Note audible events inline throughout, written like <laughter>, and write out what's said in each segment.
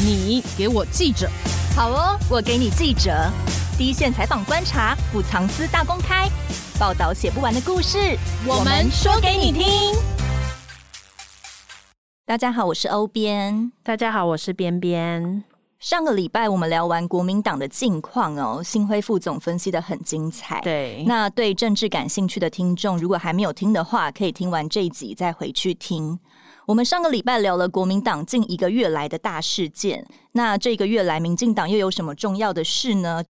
你给我记者，好哦，我给你记者，第一线采访观察，不藏私大公开，报道写不完的故事，我们说给你听。大家好，我是欧编。大家好，我是边边。上个礼拜我们聊完国民党的近况哦，新辉副总分析的很精彩。对，那对政治感兴趣的听众，如果还没有听的话，可以听完这一集再回去听。我们上个礼拜聊了国民党近一个月来的大事件，那这个月来民进党又有什么重要的事呢？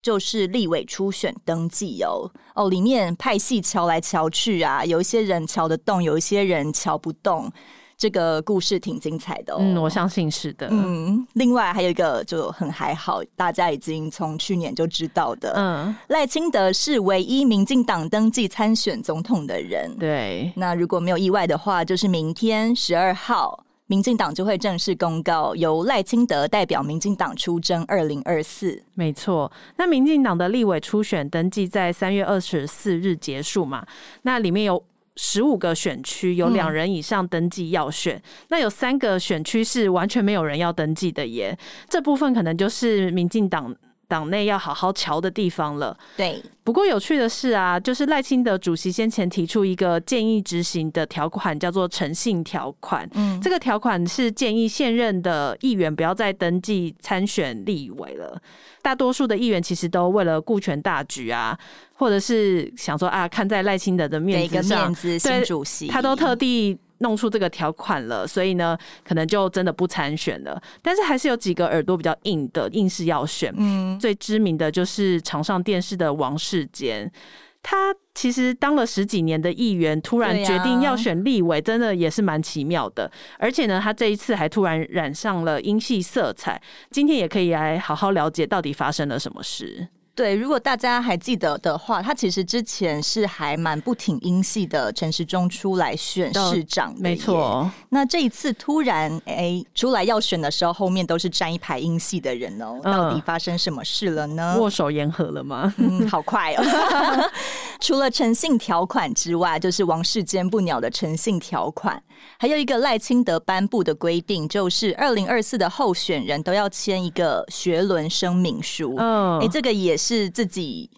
就是立委初选登记哦哦，里面派系瞧来瞧去啊，有一些人瞧得动，有一些人瞧不动。这个故事挺精彩的哦，嗯，我相信是的。嗯，另外还有一个就很还好，大家已经从去年就知道的，嗯，赖清德是唯一民进党登记参选总统的人。对，那如果没有意外的话，就是明天十二号，民进党就会正式公告由赖清德代表民进党出征二零二四。没错，那民进党的立委初选登记在三月二十四日结束嘛？那里面有。十五个选区有两人以上登记要选，嗯，那有三个选区是完全没有人要登记的耶。这部分可能就是民进党党内要好好瞧的地方了。对，不过有趣的是啊，就是赖清德主席先前提出一个建议执行的条款，叫做诚信条款。嗯，这个条款是建议现任的议员不要再登记参选立委了。大多数的议员其实都为了顾全大局啊，或者是想说啊，看在赖清德的面子上，面子新主席，他都特地弄出这个条款了，所以呢，可能就真的不参选了。但是还是有几个耳朵比较硬的，硬是要选。嗯，最知名的就是常上电视的王世坚。他其实当了十几年的议员，突然决定要选立委，真的也是蛮奇妙的。而且呢，他这一次还突然染上了英系色彩。今天也可以来好好了解到底发生了什么事。对，如果大家还记得的话，他其实之前是还蛮不挺英系的，陈时中出来选市长，没错。那这一次突然哎出来要选的时候，后面都是站一排英系的人哦，到底发生什么事了呢？嗯、握手言和了吗？嗯，好快哦。<laughs> 除了诚信条款之外，就是王世坚不鸟的诚信条款，还有一个赖清德颁布的规定，就是二零二四的候选人都要签一个学伦声明书。嗯，哎，这个也是。自己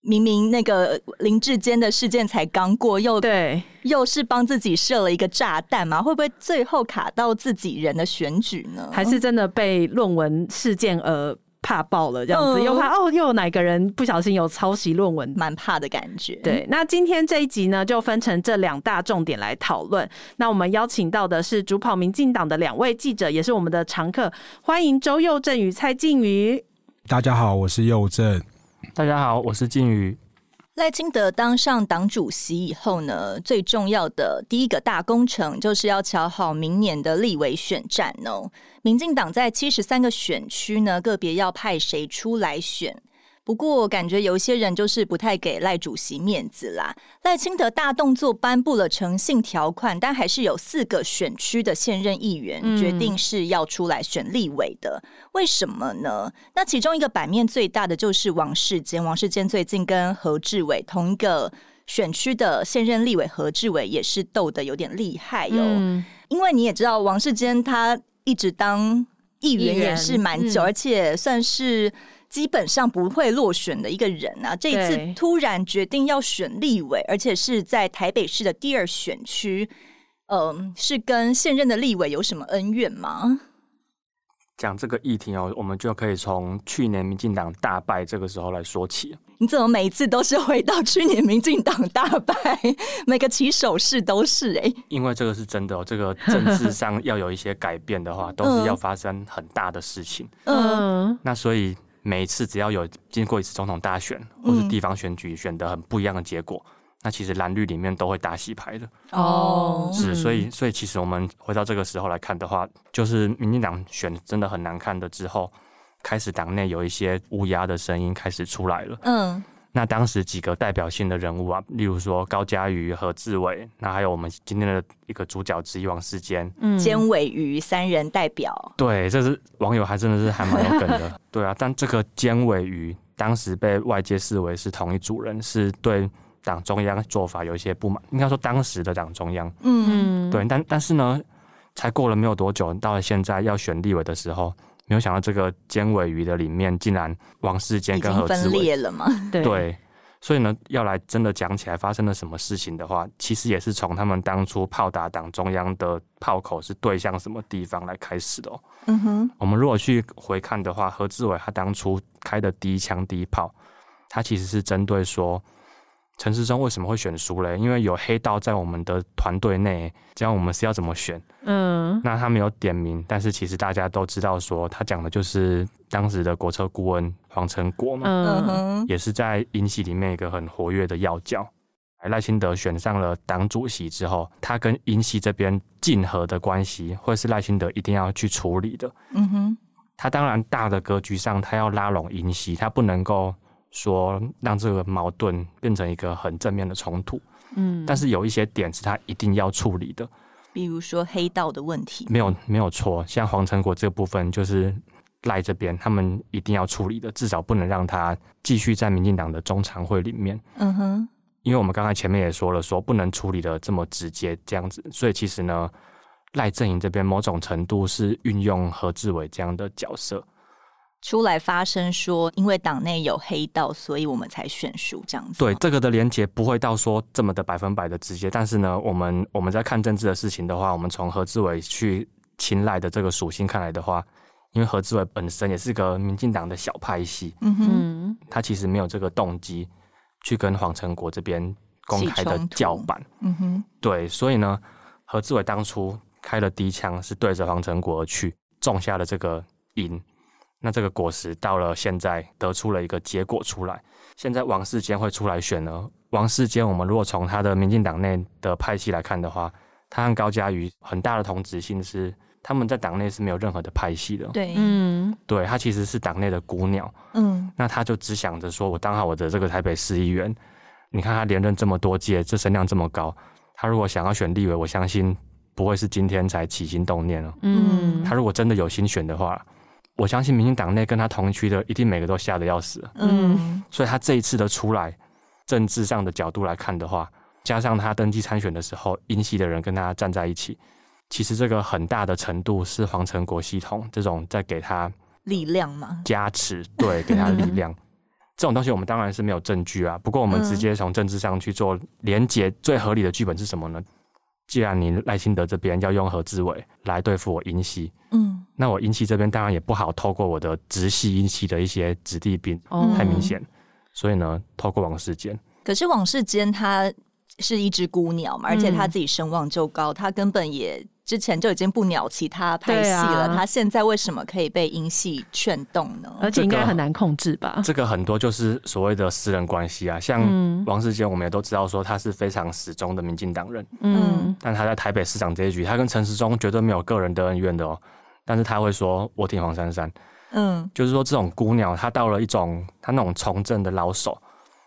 明明那个林志坚的事件才刚过，又对，又是帮自己设了一个炸弹嘛？会不会最后卡到自己人的选举呢？还是真的被论文事件而怕爆了？这样子、嗯、又怕哦，又有哪个人不小心有抄袭论文，蛮怕的感觉。对，那今天这一集呢，就分成这两大重点来讨论。那我们邀请到的是主跑民进党的两位记者，也是我们的常客，欢迎周佑正与蔡静瑜。大家好，我是佑正。大家好，我是静瑜。赖清德当上党主席以后呢，最重要的第一个大工程就是要瞧好明年的立委选战哦。民进党在七十三个选区呢，个别要派谁出来选。不过，感觉有一些人就是不太给赖主席面子啦。赖清德大动作颁布了诚信条款，但还是有四个选区的现任议员决定是要出来选立委的。嗯。为什么呢？那其中一个版面最大的就是王世坚。王世坚最近跟何志伟同一个选区的现任立委何志伟也是斗得有点厉害哟。嗯。因为你也知道，王世坚他一直当议员也是蛮久，而且算是。基本上不会落选的一个人啊，这一次突然决定要选立委，而且是在台北市的第二选区，嗯、呃，是跟现任的立委有什么恩怨吗？讲这个议题哦，我们就可以从去年民进党大败这个时候来说起。你怎么每一次都是回到去年民进党大败？每个起手式都是哎、欸，因为这个是真的哦，这个政治上要有一些改变的话，<laughs> 都是要发生很大的事情。嗯，那所以。每一次只要有经过一次总统大选或是地方选举选得很不一样的结果，嗯、那其实蓝绿里面都会打洗牌的哦。是，所以所以其实我们回到这个时候来看的话，就是民进党选真的很难看的之后，开始党内有一些乌鸦的声音开始出来了。嗯。那当时几个代表性的人物啊，例如说高嘉瑜、何志伟，那还有我们今天的一个主角之一王世坚，嗯，尖尾鱼三人代表，对，这是网友还真的是还蛮有梗的，<laughs> 对啊。但这个尖尾鱼当时被外界视为是同一组人，是对党中央做法有一些不满，应该说当时的党中央，嗯，对。但但是呢，才过了没有多久，到了现在要选立委的时候，没有想到这个尖尾鱼的里面竟然王世坚跟何志伟分裂了嘛？对。对所以呢，要来真的讲起来发生了什么事情的话，其实也是从他们当初炮打党中央的炮口是对向什么地方来开始的哦。嗯哼，我们如果去回看的话，何志伟他当初开的第一枪第一炮，他其实是针对说。陈时中为什么会选输嘞？因为有黑道在我们的团队内，这样我们是要怎么选？嗯，那他没有点名，但是其实大家都知道，说他讲的就是当时的国策顾问黄成国嘛，嗯，也是在英系里面一个很活跃的要角。赖清德选上了党主席之后，他跟英系这边竞合的关系，会是赖清德一定要去处理的。嗯哼，他当然大的格局上，他要拉拢英系，他不能够。说让这个矛盾变成一个很正面的冲突，嗯，但是有一些点是他一定要处理的，比如说黑道的问题，没有没有错，像黄成国这部分就是赖这边他们一定要处理的，至少不能让他继续在民进党的中常会里面，嗯哼，因为我们刚才前面也说了，说不能处理的这么直接这样子，所以其实呢，赖阵营这边某种程度是运用何志伟这样的角色。出来发声说，因为党内有黑道，所以我们才选输这样子。对，这个的连结不会到说这么的百分百的直接，但是呢，我们我们在看政治的事情的话，我们从何志伟去青睐的这个属性看来的话，因为何志伟本身也是个民进党的小派系，嗯哼，他其实没有这个动机去跟黄成国这边公开的叫板，嗯哼，对，所以呢，何志伟当初开了第一枪是对着黄成国而去，种下了这个因。那这个果实到了现在得出了一个结果出来，现在王世坚会出来选呢？王世坚，我们如果从他的民进党内的派系来看的话，他和高嘉瑜很大的同质性是，他们在党内是没有任何的派系的。对，嗯，对，他其实是党内的孤鸟。嗯，那他就只想着说，我当好我的这个台北市议员。你看他连任这么多届，这声量这么高，他如果想要选立委，我相信不会是今天才起心动念了。嗯，他如果真的有心选的话。我相信民进党内跟他同区的，一定每个都吓得要死。嗯，所以他这一次的出来，政治上的角度来看的话，加上他登记参选的时候，英系的人跟他站在一起，其实这个很大的程度是黄成国系统这种在给他力量嘛，加持，对，给他力量。<laughs> 这种东西我们当然是没有证据啊，不过我们直接从政治上去做连结，最合理的剧本是什么呢？既然你赖清德这边要用何志伟来对付我英系，嗯，那我英系这边当然也不好透过我的直系英系的一些子弟兵，哦、太明显，所以呢，透过王世坚。可是王世坚他是一只孤鸟嘛，而且他自己声望就高，嗯、他根本也。之前就已经不鸟其他拍戏了，啊、他现在为什么可以被英系劝动呢？而且应该很难控制吧？这个很多就是所谓的私人关系啊，像王世坚，我们也都知道说他是非常死忠的民进党人，嗯，但他在台北市长这一局，他跟陈时中绝对没有个人的恩怨的哦，但是他会说我挺黄珊珊，嗯，就是说这种孤鸟，他到了一种他那种从政的老手，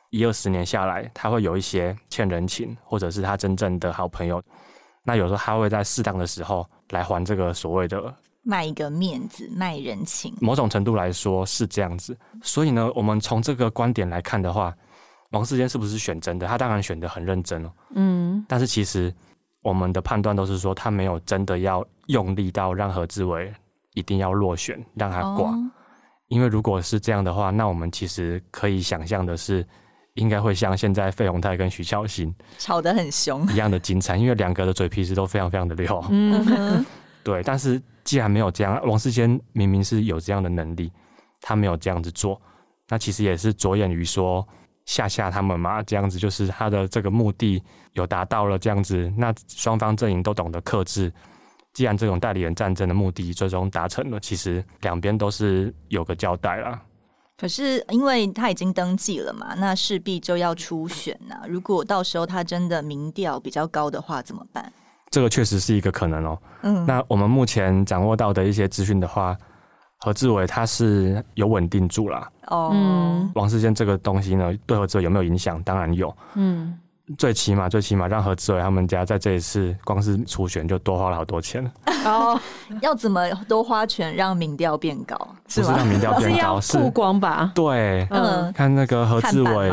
一二十年下来，他会有一些欠人情，或者是他真正的好朋友。那有时候他会在适当的时候来还这个所谓的卖一个面子、卖人情。某种程度来说是这样子，所以呢，我们从这个观点来看的话，王世坚是不是选真的？他当然选得很认真哦。嗯，但是其实我们的判断都是说，他没有真的要用力到让何志伟一定要落选，让他挂。哦、因为如果是这样的话，那我们其实可以想象的是。应该会像现在费鸿泰跟徐巧芯吵得很凶一样的精彩，因为两个的嘴皮子都非常非常的溜。嗯，<laughs> 对。但是既然没有这样，王世坚明明是有这样的能力，他没有这样子做，那其实也是着眼于说吓吓他们嘛，这样子就是他的这个目的有达到了，这样子，那双方阵营都懂得克制。既然这种代理人战争的目的最终达成了，其实两边都是有个交代啦。可是，因为他已经登记了嘛，那势必就要初选呐、啊。如果到时候他真的民调比较高的话，怎么办？这个确实是一个可能哦。嗯，那我们目前掌握到的一些资讯的话，何志伟他是有稳定住了。哦，嗯、王世坚这个东西呢，对何志伟有没有影响？当然有。嗯。最起码，最起码让何志伟他们家在这一次光是初选就多花了好多钱。哦，要怎么多花钱让民调变高？是不是让民调变高，<laughs> 是曝光吧？对，嗯，看那个何志伟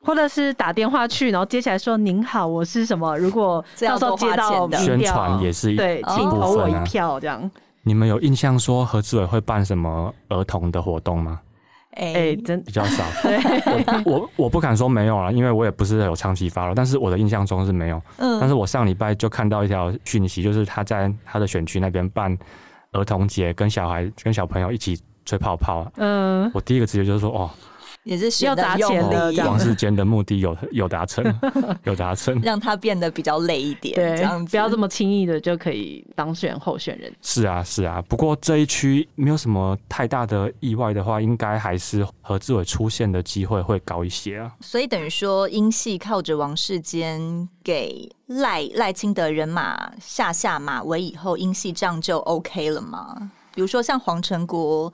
或者是打电话去，然后接起来说：“您好，我是什么？如果到时候接到宣传也是对，请投我一票这样。”你们有印象说何志伟会办什么儿童的活动吗？哎、欸，真比较少。<laughs> 对，我我，我不敢说没有了，因为我也不是有长期 follow，但是我的印象中是没有。嗯，但是我上礼拜就看到一条讯息，就是他在他的选区那边办儿童节，跟小孩跟小朋友一起吹泡泡。嗯，我第一个直觉就是说，哦。也是需要砸钱的，王世坚的目的有有达成，有达成，<laughs> 让他变得比较累一点，对，这样不要这么轻易的就可以当选候选人。是啊，是啊。不过这一区没有什么太大的意外的话，应该还是何志伟出现的机会会高一些啊。所以等于说，英系靠着王世坚给赖赖清德人马下下马威以后，英系这样就 OK 了吗？比如说像黄成国。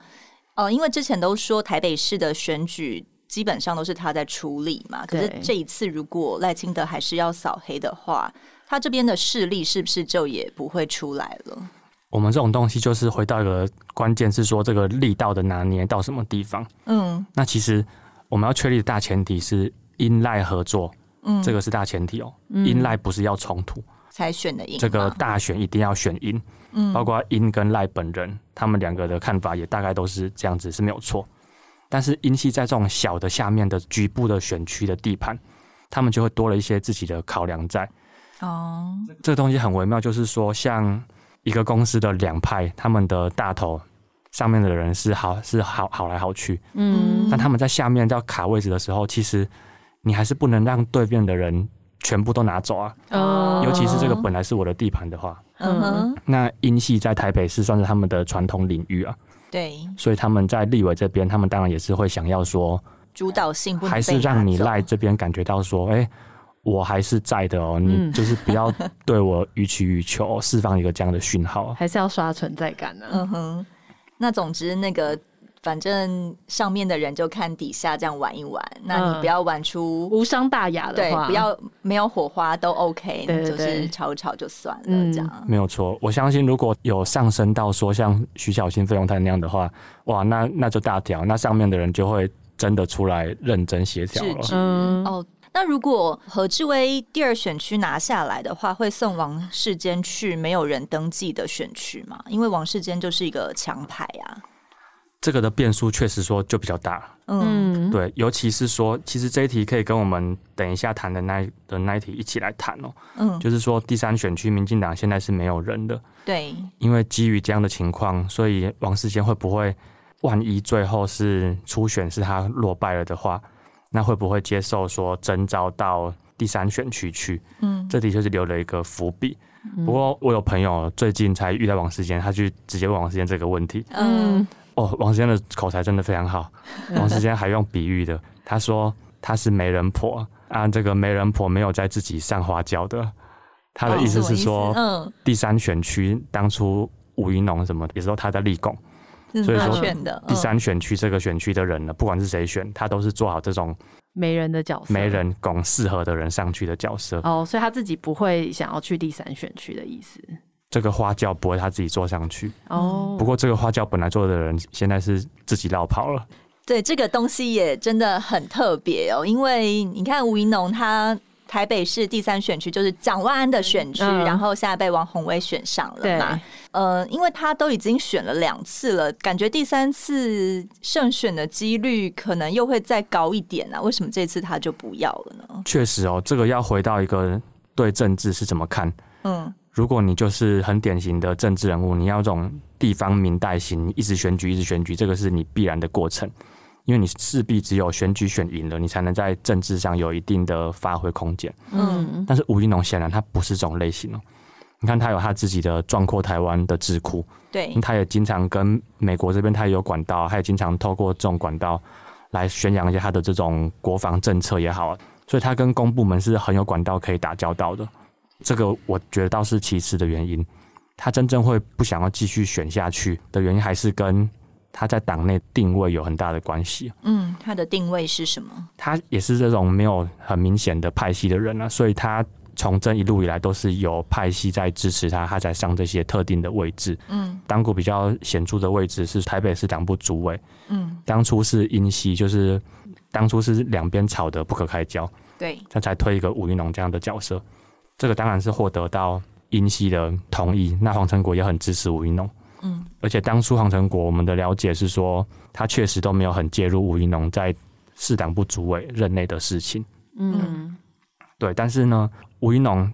哦，因为之前都说台北市的选举基本上都是他在处理嘛，可是这一次如果赖清德还是要扫黑的话，他这边的势力是不是就也不会出来了？我们这种东西就是回到一个关键，是说这个力道的拿捏到什么地方？嗯，那其实我们要确立的大前提是因赖合作，嗯，这个是大前提哦，因赖不是要冲突才选的赢，这个大选一定要选赢。嗯，包括英跟赖本人，他们两个的看法也大概都是这样子，是没有错。但是英系在这种小的下面的局部的选区的地盘，他们就会多了一些自己的考量在。哦，这个东西很微妙，就是说，像一个公司的两派，他们的大头上面的人是好是好好来好去，嗯，但他们在下面要卡位置的时候，其实你还是不能让对面的人全部都拿走啊。哦，尤其是这个本来是我的地盘的话。嗯哼，那英系在台北是算是他们的传统领域啊，对，所以他们在立委这边，他们当然也是会想要说主导性，还是让你赖这边感觉到说，哎、欸，我还是在的哦，你就是不要对我予取予求，释放一个这样的讯号，<laughs> 还是要刷存在感呢、啊。嗯哼，那总之那个。反正上面的人就看底下这样玩一玩，那你不要玩出无伤大雅的话，对，不要没有火花都 OK，对对对，就是吵一吵就算了，嗯、这样没有错。我相信如果有上升到说像徐小新、费永泰那样的话，哇，那那就大条，那上面的人就会真的出来认真协调了。嗯，哦，那如果何志威第二选区拿下来的话，会送王世坚去没有人登记的选区吗？因为王世坚就是一个强牌啊。这个的变数确实说就比较大，嗯，对，尤其是说，其实这一题可以跟我们等一下谈的那的那一题一起来谈哦，嗯，就是说第三选区民进党现在是没有人的，对，因为基于这样的情况，所以王世坚会不会万一最后是初选是他落败了的话，那会不会接受说征召到第三选区去？嗯，这的确是留了一个伏笔。不过我有朋友最近才遇到王世坚，他去直接问王世坚这个问题，嗯。哦，王世坚的口才真的非常好。王世坚还用比喻的，他说他是媒人婆啊，这个媒人婆没有在自己上花轿的。他的意思是说，嗯，第三选区当初吴云龙什么，也是说他在立功，所以说第三选区这个选区的人呢，不管是谁选，他都是做好这种媒人的角色，媒人拱适合的人上去的角色。哦，所以他自己不会想要去第三选区的意思。这个花轿不会他自己坐上去哦。不过这个花轿本来坐的人现在是自己绕跑了。对，这个东西也真的很特别哦。因为你看吴怡农他台北市第三选区就是蒋万安的选区，嗯、然后现在被王宏威选上了嘛。呃，因为他都已经选了两次了，感觉第三次胜选的几率可能又会再高一点啊。为什么这次他就不要了呢？确实哦，这个要回到一个对政治是怎么看？嗯。如果你就是很典型的政治人物，你要这种地方民代型，一直选举，一直选举，这个是你必然的过程，因为你势必只有选举选赢了，你才能在政治上有一定的发挥空间。嗯，但是吴怡农显然他不是这种类型哦。你看他有他自己的壮阔台湾的智库，对，他也经常跟美国这边他也有管道，他也经常透过这种管道来宣扬一下他的这种国防政策也好，所以他跟公部门是很有管道可以打交道的。这个我觉得倒是其次的原因，他真正会不想要继续选下去的原因，还是跟他在党内定位有很大的关系。嗯，他的定位是什么？他也是这种没有很明显的派系的人啊，所以他从政一路以来都是有派系在支持他，他才上这些特定的位置。嗯，当过比较显著的位置是台北市党部主委。嗯，当初是英系，就是当初是两边吵得不可开交。对，他才推一个吴云龙这样的角色。这个当然是获得到英系的同意。那黄成国也很支持吴怡农。嗯，而且当初黄成国，我们的了解是说，他确实都没有很介入吴怡农在市党部主委任内的事情。嗯，对。但是呢，吴怡农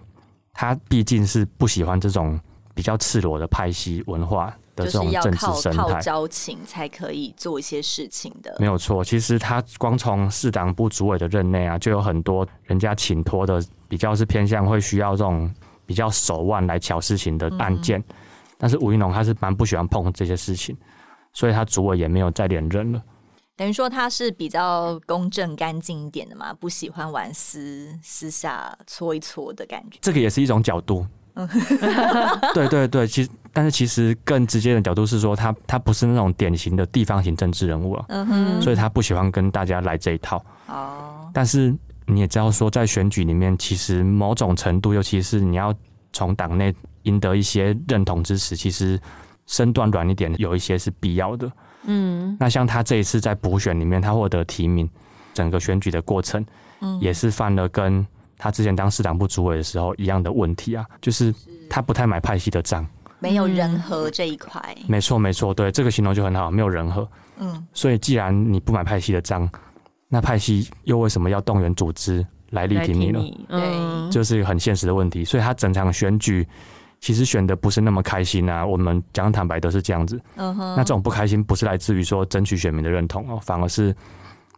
他毕竟是不喜欢这种比较赤裸的派系文化的这种政治生态，靠交情才可以做一些事情的。没有错，其实他光从市党部主委的任内啊，就有很多人家请托的，比较是偏向会需要这种比较手腕来乔事情的案件。嗯但是吴云龙他是蛮不喜欢碰这些事情，所以他主委也没有再连任了。等于说他是比较公正干净一点的嘛，不喜欢玩私私下搓一搓的感觉。这个也是一种角度。<laughs> 对对对，其实但是其实更直接的角度是说，他他不是那种典型的地方型政治人物啊，嗯哼，所以他不喜欢跟大家来这一套。哦，但是你也知道说，在选举里面，其实某种程度，尤其是你要从党内。赢得一些认同支持，其实身段软一点，有一些是必要的。嗯，那像他这一次在补选里面，他获得提名，整个选举的过程，嗯，也是犯了跟他之前当市党部主委的时候一样的问题啊，就是他不太买派系的账，没有人和这一块。没错，没错，对，这个形容就很好，没有人和。嗯，所以既然你不买派系的账，那派系又为什么要动员组织来力挺你呢？对，就是一个很现实的问题。所以他整场选举。其实选的不是那么开心啊，我们讲坦白都是这样子。嗯哼。那这种不开心不是来自于说争取选民的认同哦，反而是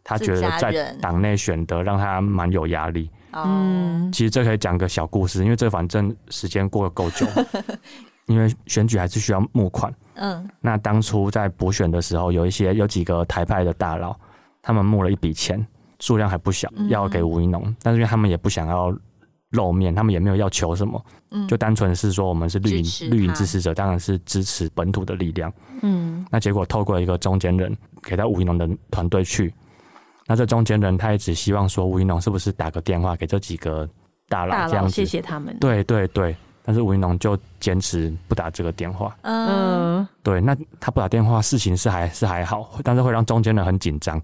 他觉得在党内选的让他蛮有压力。嗯。其实这可以讲个小故事，因为这反正时间过得够久，<laughs> 因为选举还是需要募款。嗯。那当初在补选的时候，有一些有几个台派的大佬，他们募了一笔钱，数量还不小，要给吴怡农，但是因为他们也不想要。露面，他们也没有要求什么，嗯，就单纯是说我们是绿营绿营支持者，当然是支持本土的力量，嗯，那结果透过一个中间人给到吴怡农的团队去，那这中间人他也只希望说吴怡农是不是打个电话给这几个大佬这样子，谢谢他们，对对对，但是吴云龙就坚持不打这个电话，嗯，对，那他不打电话，事情是还是还好，但是会让中间人很紧张。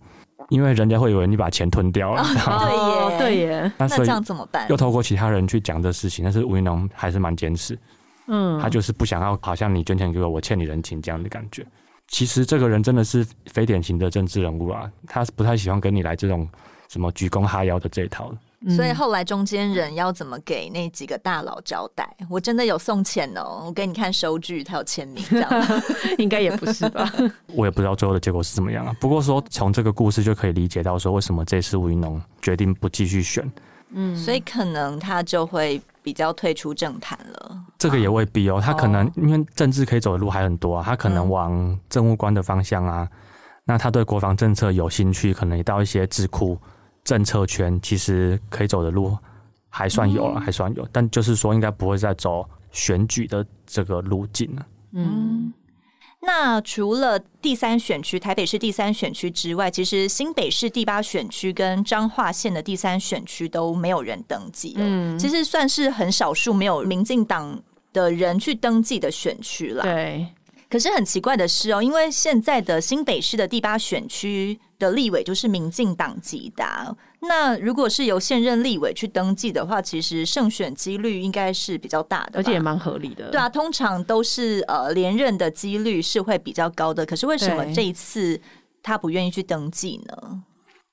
因为人家会以为你把钱吞掉了，哦、<laughs> 对耶，对耶。那这样怎么办？又透过其他人去讲这事情，但是吴云龙还是蛮坚持，嗯，他就是不想要，好像你捐钱给我，我欠你人情这样的感觉。其实这个人真的是非典型的政治人物啊，他不太喜欢跟你来这种什么鞠躬哈腰的这一套。所以后来中间人要怎么给那几个大佬交代？我真的有送钱哦，我给你看收据，他有签名，这样 <laughs> 应该也不是吧？<laughs> 我也不知道最后的结果是怎么样啊。不过说从这个故事就可以理解到，说为什么这次吴云龙决定不继续选。嗯，所以可能他就会比较退出政坛了。这个也未必哦，他可能因为政治可以走的路还很多啊，他可能往政务官的方向啊。那他对国防政策有兴趣，可能也到一些智库。政策圈其实可以走的路还算有了，还算有，但就是说应该不会再走选举的这个路径了。嗯，那除了第三选区台北市第三选区之外，其实新北市第八选区跟彰化县的第三选区都没有人登记。嗯，其实算是很少数没有民进党的人去登记的选区了。对。可是很奇怪的是哦，因为现在的新北市的第八选区的立委就是民进党籍的，那如果是由现任立委去登记的话，其实胜选几率应该是比较大的，而且也蛮合理的。对啊，通常都是呃连任的几率是会比较高的。可是为什么这一次他不愿意去登记呢？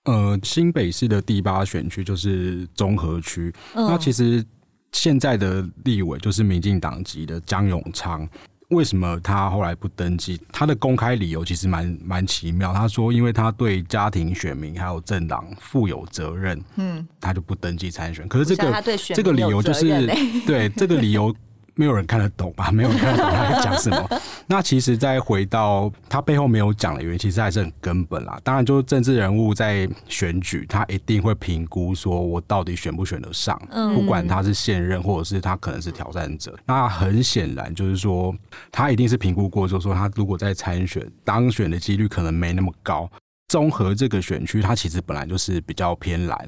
呃，新北市的第八选区就是中和区，嗯，那其实现在的立委就是民进党籍的江永昌。为什么他后来不登记？他的公开理由其实蛮蛮奇妙。他说，因为他对家庭、选民还有政党负有责任，嗯，他就不登记参选。可是这个这个理由就是对这个理由。没有人看得懂吧？<laughs> 没有人看得懂他在讲什么。<laughs> 那其实再回到他背后没有讲的原因，其实还是很根本啦。当然，就是政治人物在选举，他一定会评估说我到底选不选得上，嗯不管他是现任或者是他可能是挑战者。那很显然就是说，他一定是评估过，就是说他如果在参选当选的几率可能没那么高。综合这个选区，它其实本来就是比较偏蓝。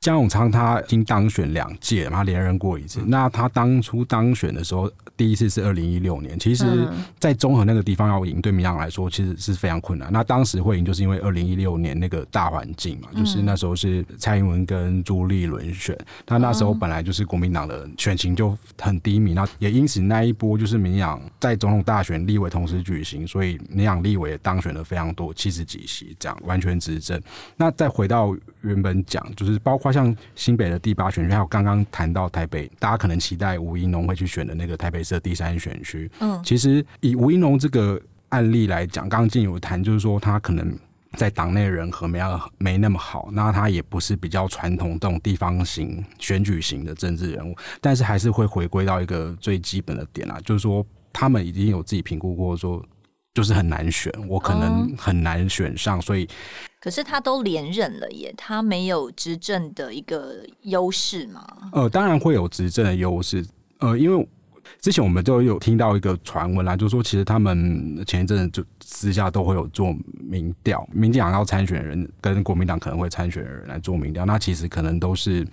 江永昌他已经当选两届，他连任过一次。那他当初当选的时候，第一次是二零一六年。其实，在中和那个地方要赢，对民进党来说其实是非常困难。那当时会赢，就是因为二零一六年那个大环境嘛，就是那时候是蔡英文跟朱立伦选，他那时候本来就是国民党的选情就很低迷，那也因此那一波就是民进党在总统大选、立委同时举行，所以民进党立委也当选了非常多，七十几席这样完全执政。那再回到原本讲，就是包括。像新北的第八选区，还有刚刚谈到台北，大家可能期待吴怡农会去选的那个台北市的第三选区。嗯，其实以吴怡农这个案例来讲，刚刚进有谈，就是说他可能在党内人和没没那么好，那他也不是比较传统这种地方型选举型的政治人物，但是还是会回归到一个最基本的点啊，就是说他们已经有自己评估过，说就是很难选，我可能很难选上，所以。可是他都连任了耶，他没有执政的一个优势吗？呃，当然会有执政的优势。呃，因为之前我们就有听到一个传闻啦，就是说其实他们前一阵子就私下都会有做民调，民进党要参选的人跟国民党可能会参选的人来做民调，那其实可能都是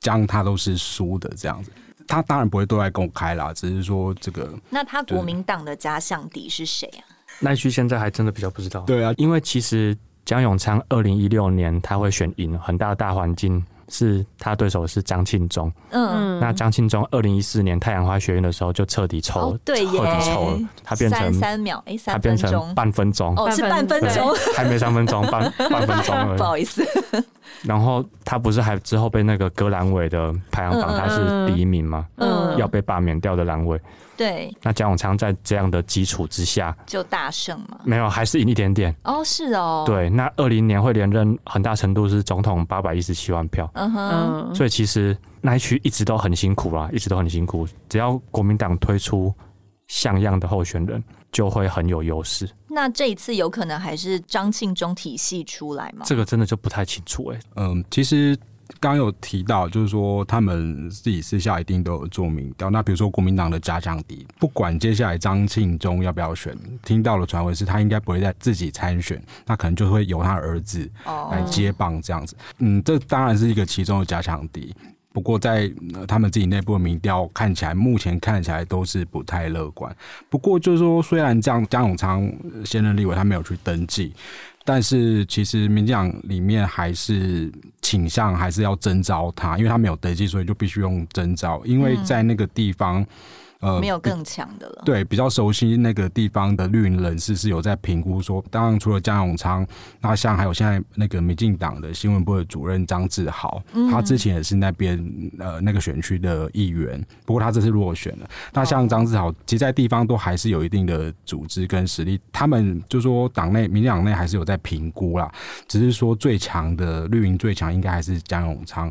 将他都是输的这样子。他当然不会对外公开啦，只是说这个。那他国民党的假想敌是谁啊？那一区现在还真的比较不知道。对啊，因为其实。江永昌二零一六年他会选赢，很大的大环境是他对手是张庆忠。嗯，那张庆忠二零一四年太阳花学院的时候就彻底抽，哦、对，彻底抽了，他变成三秒，哎，三他变成半分钟，哦，是半分钟，还没三分钟，半 <laughs> 半分钟不好意思。然后他不是还之后被那个格兰伟的排行榜他是第一名吗？嗯，要被罢免掉的阑尾。对，那蒋永昌在这样的基础之下就大胜吗？没有，还是赢一点点。哦，是哦。对，那二零年会连任，很大程度是总统八百一十七万票。嗯哼。所以其实那一区一直都很辛苦啦，一直都很辛苦。只要国民党推出像样的候选人，就会很有优势。那这一次有可能还是张庆忠体系出来吗？这个真的就不太清楚哎、欸。嗯，其实。刚刚有提到，就是说他们自己私下一定都有做民调。那比如说国民党的假想敌，不管接下来张庆忠要不要选，听到的传闻是他应该不会再自己参选，那可能就会由他儿子来接棒这样子。嗯，这当然是一个其中的假想敌。不过在他们自己内部的民调看起来，目前看起来都是不太乐观。不过就是说，虽然这样，江永昌现任立委他没有去登记。但是其实民进党里面还是倾向还是要征召他，因为他没有登记，所以就必须用征召，因为在那个地方。呃，没有更强的了。对，比较熟悉那个地方的绿营人士是有在评估说，当然除了江永昌，那像还有现在那个民进党的新闻部的主任张志豪，嗯、他之前也是那边呃那个选区的议员，不过他这次落选了。那像张志豪，其实在地方都还是有一定的组织跟实力，他们就说党内民进党内还是有在评估啦，只是说最强的绿营最强应该还是江永昌。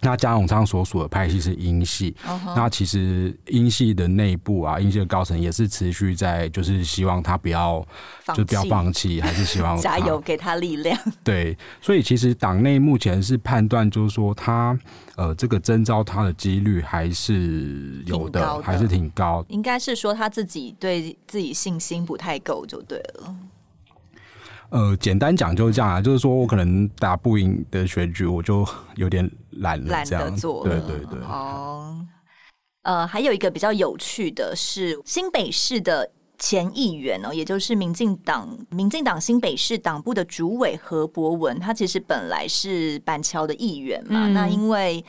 那江永昌所属的派系是英系，uh huh. 那其实英系的内部啊，英系的高层也是持续在，就是希望他不要，就不要放弃，还是希望 <laughs> 加油，给他力量。对，所以其实党内目前是判断，就是说他呃，这个征召他的几率还是有的，的还是挺高。应该是说他自己对自己信心不太够，就对了。呃，简单讲就是这样啊，就是说我可能打不赢的选举，我就有点懒了，这样。懒得做。对对对。哦。呃，还有一个比较有趣的是，新北市的前议员哦，也就是民进党民进党新北市党部的主委何博文，他其实本来是板桥的议员嘛，嗯、那因为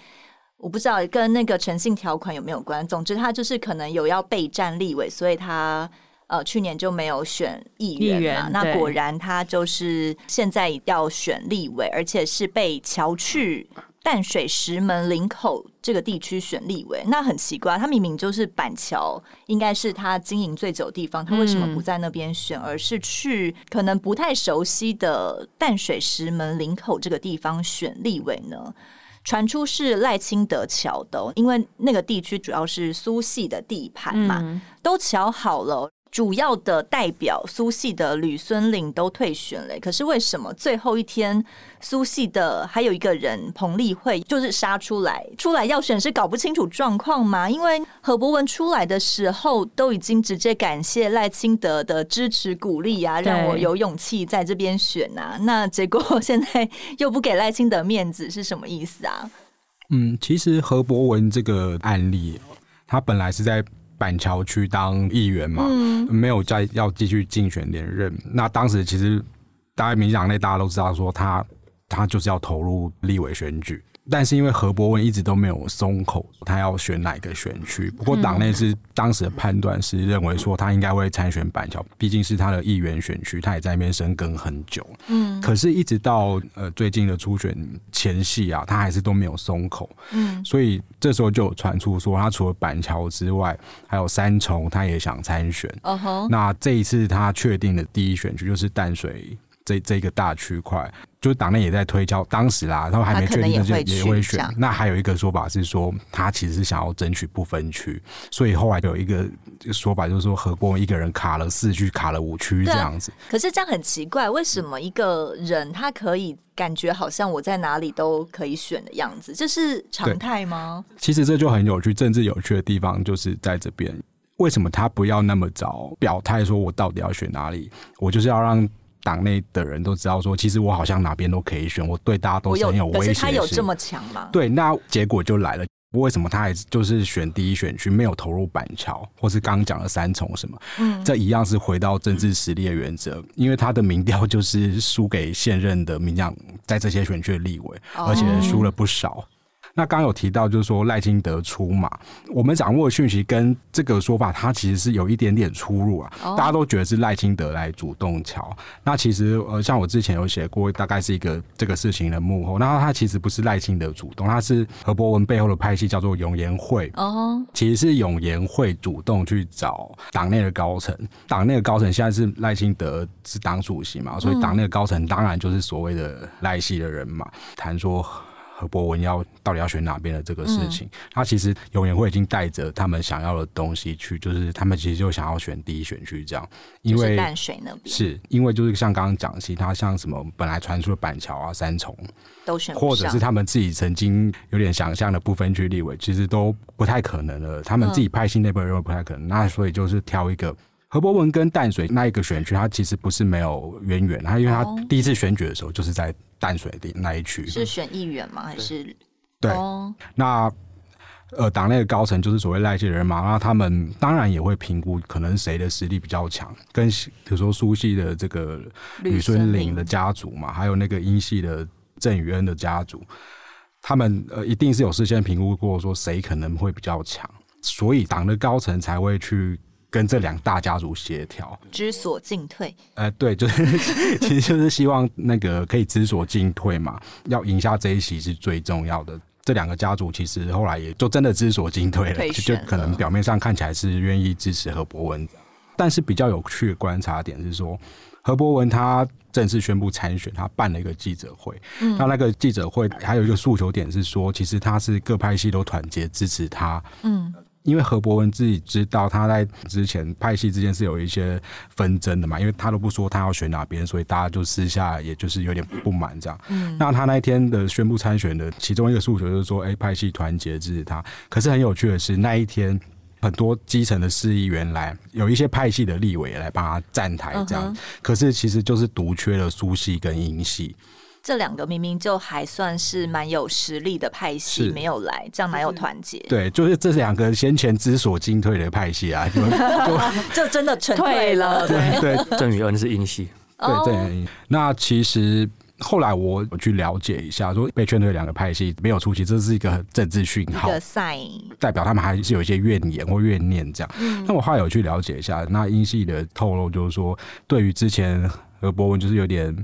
我不知道跟那个诚信条款有没有关，总之他就是可能有要备战立委，所以他。呃，去年就没有选议员嘛，那果然他就是现在要选立委，而且是被乔去淡水石门林口这个地区选立委。那很奇怪，他明明就是板桥，应该是他经营最久的地方，他为什么不在那边选，嗯、而是去可能不太熟悉的淡水石门林口这个地方选立委呢？传出是赖清德桥的，因为那个地区主要是苏系的地盘嘛，嗯、都乔好了。主要的代表苏系的吕孙岭都退选了，可是为什么最后一天苏系的还有一个人彭丽慧就是杀出来出来要选，是搞不清楚状况吗？因为何博文出来的时候都已经直接感谢赖清德的支持鼓励啊，让我有勇气在这边选啊，那结果现在又不给赖清德面子，是什么意思啊？嗯，其实何博文这个案例，他本来是在。板桥区当议员嘛，嗯、没有再要继续竞选连任。那当时其实大家民进党内大家都知道，说他他就是要投入立委选举。但是因为何博文一直都没有松口，他要选哪个选区？不过党内是当时的判断是认为说他应该会参选板桥，毕竟是他的议员选区，他也在那边深耕很久。嗯，可是，一直到呃最近的初选前夕啊，他还是都没有松口。嗯，所以这时候就有传出说，他除了板桥之外，还有三重，他也想参选。哦吼，那这一次他确定的第一选区就是淡水。这这个大区块，就是党内也在推敲，当时啦，他们还没确定就也会选。那还有一个说法是说，他其实是想要争取不分区，所以后来就有一个说法，就是说何博文一个人卡了四区，卡了五区这样子。可是这样很奇怪，为什么一个人他可以感觉好像我在哪里都可以选的样子？这是常态吗？其实这就很有趣，政治有趣的地方就是在这边。为什么他不要那么早表态，说我到底要选哪里？我就是要让。党内的人都知道说，其实我好像哪边都可以选，我对大家都是很有威胁性。可是他有这么强吗？对，那结果就来了。为什么他还就是选第一选区，没有投入板桥，或是刚刚讲的三重什么？嗯，这一样是回到政治实力的原则，因为他的民调就是输给现任的民将，在这些选区的立委，而且输了不少。那刚有提到，就是说赖清德出马，我们掌握的讯息跟这个说法，它其实是有一点点出入啊。大家都觉得是赖清德来主动乔，那其实呃，像我之前有写过，大概是一个这个事情的幕后。那他其实不是赖清德主动，他是何博文背后的派系叫做永延会哦，其实是永延会主动去找党内的高层，党内的高层现在是赖清德是党主席嘛，所以党内的高层当然就是所谓的赖系的人嘛，谈说。何博文要到底要选哪边的这个事情，嗯、他其实永远会已经带着他们想要的东西去，就是他们其实就想要选第一选区这样，因为淡水那边。是因为就是像刚刚讲，其他像什么本来传出的板桥啊、三重都选，或者是他们自己曾经有点想象的不分区立委，其实都不太可能了。他们自己派系内部认为不太可能，嗯、那所以就是挑一个何伯文跟淡水那一个选区，他其实不是没有渊源，他因为他第一次选举的时候就是在。淡水的那一区是选议员吗？还是对？那呃，党内的高层就是所谓赖系的人嘛，那他们当然也会评估可能谁的实力比较强，跟比如说苏系的这个吕孙林的家族嘛，还有那个英系的郑宇恩的家族，他们呃一定是有事先评估过说谁可能会比较强，所以党的高层才会去。跟这两大家族协调，知所进退。呃，对，就是 <laughs> 其实就是希望那个可以知所进退嘛，要赢下这一席是最重要的。这两个家族其实后来也就真的知所进退了，了就可能表面上看起来是愿意支持何博文，但是比较有趣的观察点是说，何博文他正式宣布参选，他办了一个记者会，嗯，他那个记者会还有一个诉求点是说，其实他是各派系都团结支持他，嗯。因为何博文自己知道他在之前派系之间是有一些纷争的嘛，因为他都不说他要选哪边，所以大家就私下也就是有点不满这样。嗯，那他那一天的宣布参选的其中一个诉求就是说，哎，派系团结支持他。可是很有趣的是，那一天很多基层的市议员来，有一些派系的立委来帮他站台这样，可是其实就是独缺了苏系跟英系。这两个明明就还算是蛮有实力的派系，没有来，这样哪有团结？对，就是这两个先前之所进退的派系啊，就 <laughs> 就真的撤退了。对对，郑宇恩是英系，对对。那其实后来我我去了解一下，说被劝退两个派系没有出席，这是一个政治讯号，代表他们还是有一些怨言或怨念这样。那我后来有去了解一下，那英系的透露就是说，对于之前何博文就是有点。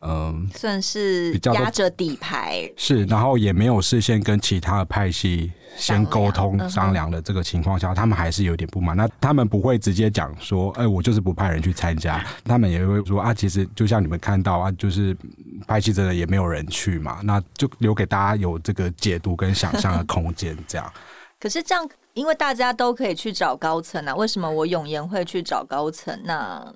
嗯，算是压着底牌是，然后也没有事先跟其他的派系先沟通商量的这个情况下，他们还是有点不满。那他们不会直接讲说，哎，我就是不派人去参加。<laughs> 他们也会说啊，其实就像你们看到啊，就是派系真的也没有人去嘛，那就留给大家有这个解读跟想象的空间。这样，<laughs> 可是这样因为大家都可以去找高层啊，为什么我永延会去找高层？那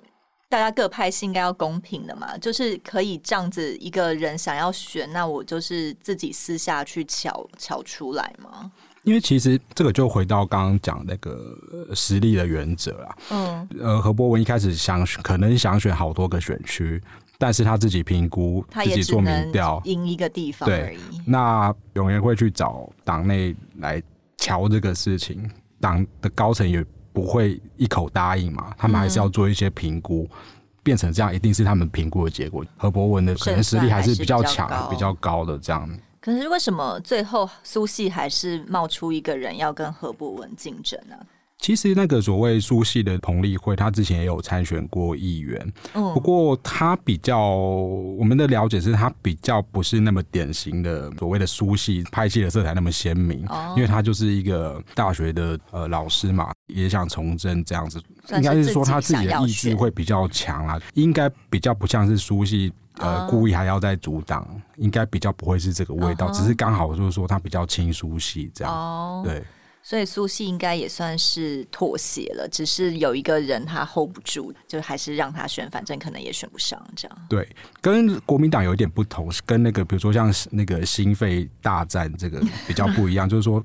大家各派是应该要公平的嘛，就是可以这样子一个人想要选，那我就是自己私下去瞧瞧出来嘛。因为其实这个就回到刚刚讲那个实力的原则啦。嗯，呃，何博文一开始想可能想选好多个选区，但是他自己评估，自己做民调，赢一个地方而已。那永远会去找党内来瞧这个事情，党的高层也不会一口答应嘛，他们还是要做一些评估，嗯、变成这样一定是他们评估的结果。何博文的可能实力还是比较强、比较高的这样。可是为什么最后苏系还是冒出一个人要跟何博文竞争呢？其实那个所谓苏系的彭丽慧，她之前也有参选过议员，嗯，不过她比较我们的了解是她比较不是那么典型的所谓的苏系派系的色彩那么鲜明，哦，因为她就是一个大学的呃老师嘛，也想从政这样子，应该是说她自己的意志会比较强啦，应该比较不像是苏系。呃，故意还要再阻挡，应该比较不会是这个味道，uh -huh. 只是刚好就是说他比较轻苏系这样，uh -huh. 对，所以苏系应该也算是妥协了，只是有一个人他 hold 不住，就还是让他选，反正可能也选不上这样。对，跟国民党有一点不同，是跟那个比如说像那个心肺大战这个比较不一样，<laughs> 就是说。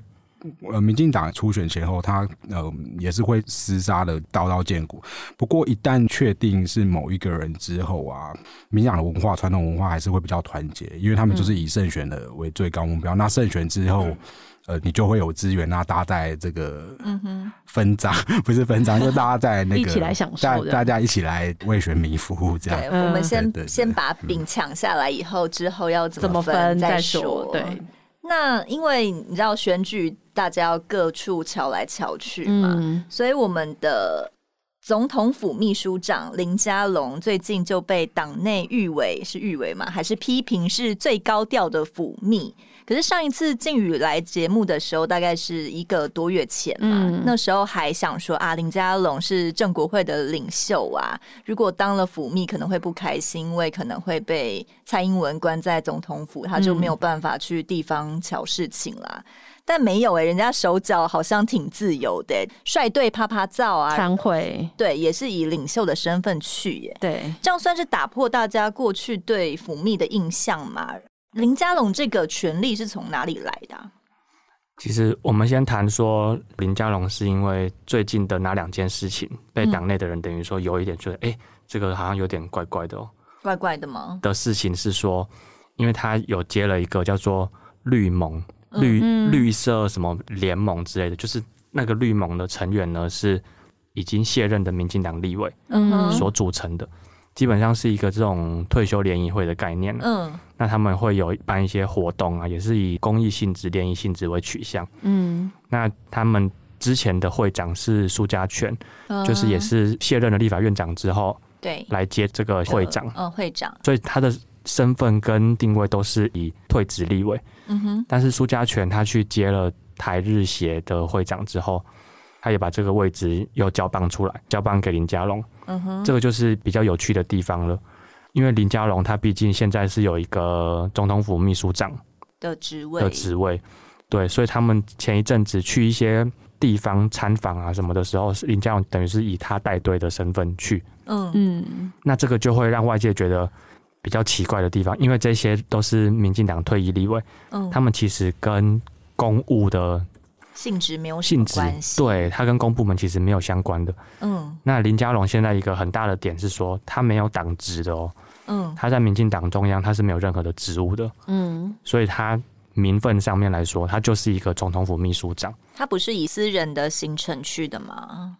呃，民进党初选前后，他呃也是会厮杀的刀刀见骨。不过一旦确定是某一个人之后啊，民进党的文化、传统文化还是会比较团结，因为他们就是以胜选的为最高目标。嗯、那胜选之后，呃，你就会有资源啊，大家在这个嗯哼分赃，<laughs> 不是分赃，就大家在那个 <laughs> 一起来享受，大大家一起来为选民服务这样。对，我们先先把饼抢下来，以后之后要怎么分再说。对。那因为你知道选举，大家要各处瞧来瞧去嘛，嗯，所以我们的总统府秘书长林佳龙最近就被党内誉为是誉为嘛，还是批评是最高调的府秘。可是上一次靖宇来节目的时候，大概是一个多月前嘛，嗯、那时候还想说啊，林佳龙是正国会的领袖啊，如果当了府秘可能会不开心，因为可能会被蔡英文关在总统府，他就没有办法去地方瞧事情啦。嗯、但没有哎、欸，人家手脚好像挺自由的、欸，率队啪啪照啊，参会对，也是以领袖的身份去耶、欸，对，这样算是打破大家过去对府秘的印象嘛。林佳龙这个权利是从哪里来的啊？其实我们先谈说林佳龙是因为最近的哪两件事情被党内的人等于说有一点觉得，哎、嗯欸，这个好像有点怪怪的哦。怪怪的吗？的事情是说，因为他有接了一个叫做绿盟、绿、嗯、绿色什么联盟之类的，就是那个绿盟的成员呢是已经卸任的民进党立委嗯所组成的。嗯基本上是一个这种退休联谊会的概念。嗯，那他们会有办一些活动啊，也是以公益性质、联谊性质为取向。嗯，那他们之前的会长是苏家全，嗯，就是也是卸任了立法院长之后，对，来接这个会长。嗯，会长。所以他的身份跟定位都是以退职立位。嗯哼。但是苏家全他去接了台日协的会长之后。他也把这个位置又交棒出来，交棒给林家龙。嗯哼，这个就是比较有趣的地方了。因为林家龙他毕竟现在是有一个总统府秘书长的职位的职位，对，所以他们前一阵子去一些地方参访啊什么的时候，林家龙等于是以他带队的身份去。嗯嗯，那这个就会让外界觉得比较奇怪的地方，因为这些都是民进党退役立委，嗯，他们其实跟公务的。性质没有性质，对，他跟公部门其实没有相关的。嗯，那林佳龙现在一个很大的点是说，他没有党职的哦。嗯，他在民进党中央他是没有任何的职务的。嗯，所以他名分上面来说，他就是一个总统府秘书长。他不是以私人的行程去的吗？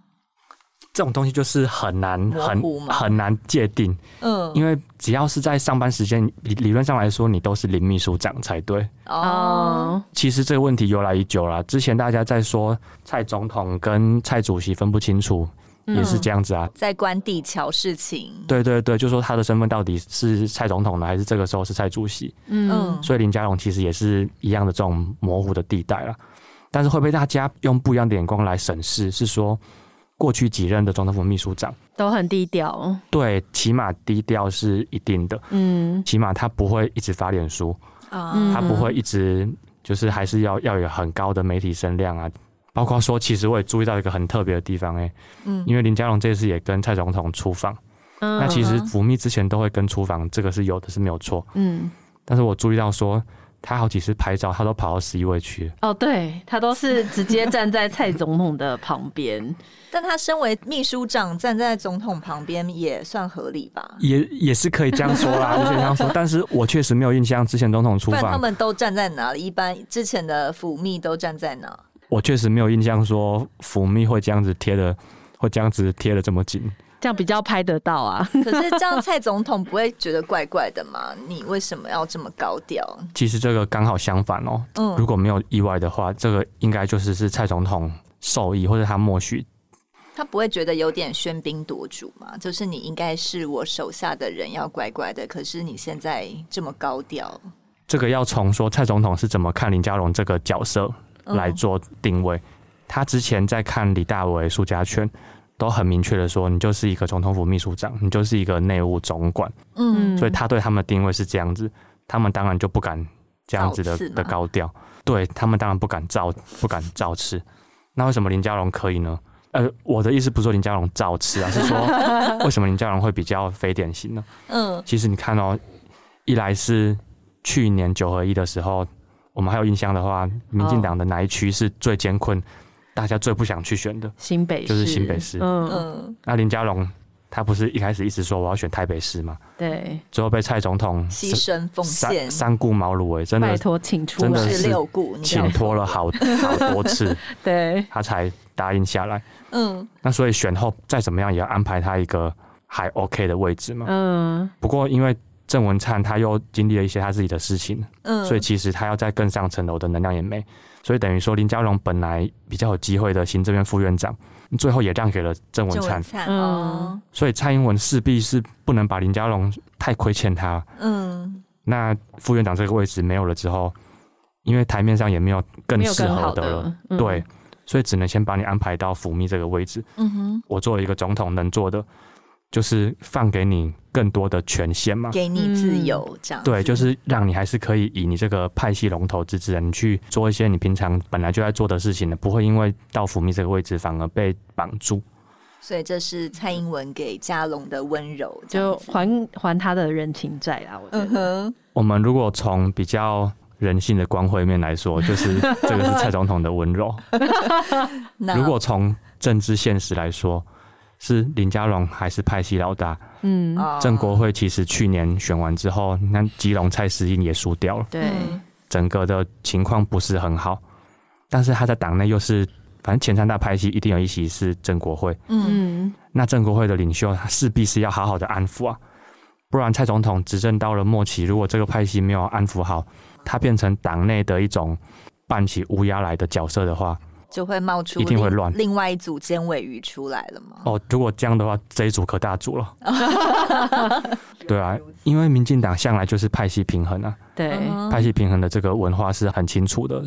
这种东西就是很难很很难界定，嗯，因为只要是在上班时间，理理论上来说，你都是林秘书长才对。哦，其实这个问题由来已久了。之前大家在说蔡总统跟蔡主席分不清楚，也是这样子啊，嗯、在关地桥事情。对对对，就说他的身份到底是蔡总统呢，还是这个时候是蔡主席？嗯，所以林佳龙其实也是一样的这种模糊的地带了。但是会被大家用不一样的眼光来审视，是说。过去几任的总统府秘书长。都很低调，对，起码低调是一定的，嗯，起码他不会一直发脸书，啊，他不会一直就是还是要要有很高的媒体声量啊，包括说，其实我也注意到一个很特别的地方，哎，嗯，因为林佳龙这次也跟蔡总统出访，嗯，那其实府秘之前都会跟出访，这个是有的，是没有错，嗯，但是我注意到说，他好几次拍照，他都跑到十一位去，哦，对，他都是直接站在蔡总统的旁边，<laughs> 但他身为秘书长，站在总统旁边也算合理吧？也也是可以这样说啦，可以这样说，但是我确实没有印象之前总统出访，他们都站在哪里？一般之前的府秘都站在哪？我确实没有印象说府秘会这样子贴的，会这样子贴的这么紧，这样比较拍得到啊。<laughs> 可是这样蔡总统不会觉得怪怪的吗？你为什么要这么高调？其实这个刚好相反哦。嗯，如果没有意外的话，这个应该就是是蔡总统授意或者他默许。他不会觉得有点喧宾夺主吗？就是你应该是我手下的人，要乖乖的。可是你现在这么高调，这个要从说蔡总统是怎么看林佳龙这个角色。来做定位，他之前在看李大为、苏家全，都很明确的说，你就是一个总统府秘书长，你就是一个内务总管，嗯，所以他对他们的定位是这样子，他们当然就不敢这样子的的高调，对他们当然不敢造不敢造次，那为什么林佳龙可以呢？呃，我的意思不是说林佳龙造次啊，是说 <laughs> 为什么林佳龙会比较非典型呢？嗯，其实你看哦，一来是去年九合一的时候。我们还有印象的话，民进党的哪一区是最艰困，大家最不想去选的？新北市，就是新北市。嗯嗯。那林佳龙他不是一开始一直说我要选台北市吗？对。最后被蔡总统牺牲奉献，三顾茅庐，哎，真的，拜托请出，真的是六顾，请托了好好多次，<laughs> 对，他才答应下来。嗯。那所以选后再怎么样也要安排他一个还 OK 的位置嘛。嗯。不过因为。郑文灿他又经历了一些他自己的事情，嗯，所以其实他要再更上层楼的能量也没，所以等于说林佳龙本来比较有机会的行政院副院长，最后也让给了郑文灿，嗯，所以蔡英文势必是不能把林佳龙太亏欠他，嗯，那副院长这个位置没有了之后，因为台面上也没有更适合的了，嗯、对，所以只能先把你安排到府秘这个位置，嗯哼，我作为一个总统能做的。就是放给你更多的权限嘛，给你自由这样。对，就是让你还是可以以你这个派系龙头之职，你去做一些你平常本来就在做的事情的，不会因为到府秘这个位置反而被绑住。所以这是蔡英文给嘉龙的温柔，就还还他的人情债啊。我觉得，嗯、我们如果从比较人性的光辉面来说，就是这个是蔡总统的温柔。<laughs> 如果从政治现实来说。是林佳龙还是派系老大？嗯，郑国会其实去年选完之后，那基隆蔡诗英也输掉了，对，整个的情况不是很好。但是他在党内又是，反正前三大派系一定有一席是郑国会，嗯，那郑国会的领袖势必是要好好的安抚啊，不然蔡总统执政到了末期，如果这个派系没有安抚好，他变成党内的一种扮起乌鸦来的角色的话。就会冒出一定会乱，另外一组尖尾鱼出来了吗？哦，如果这样的话，这一组可大组了。<laughs> 对啊，因为民进党向来就是派系平衡啊，对，派系平衡的这个文化是很清楚的，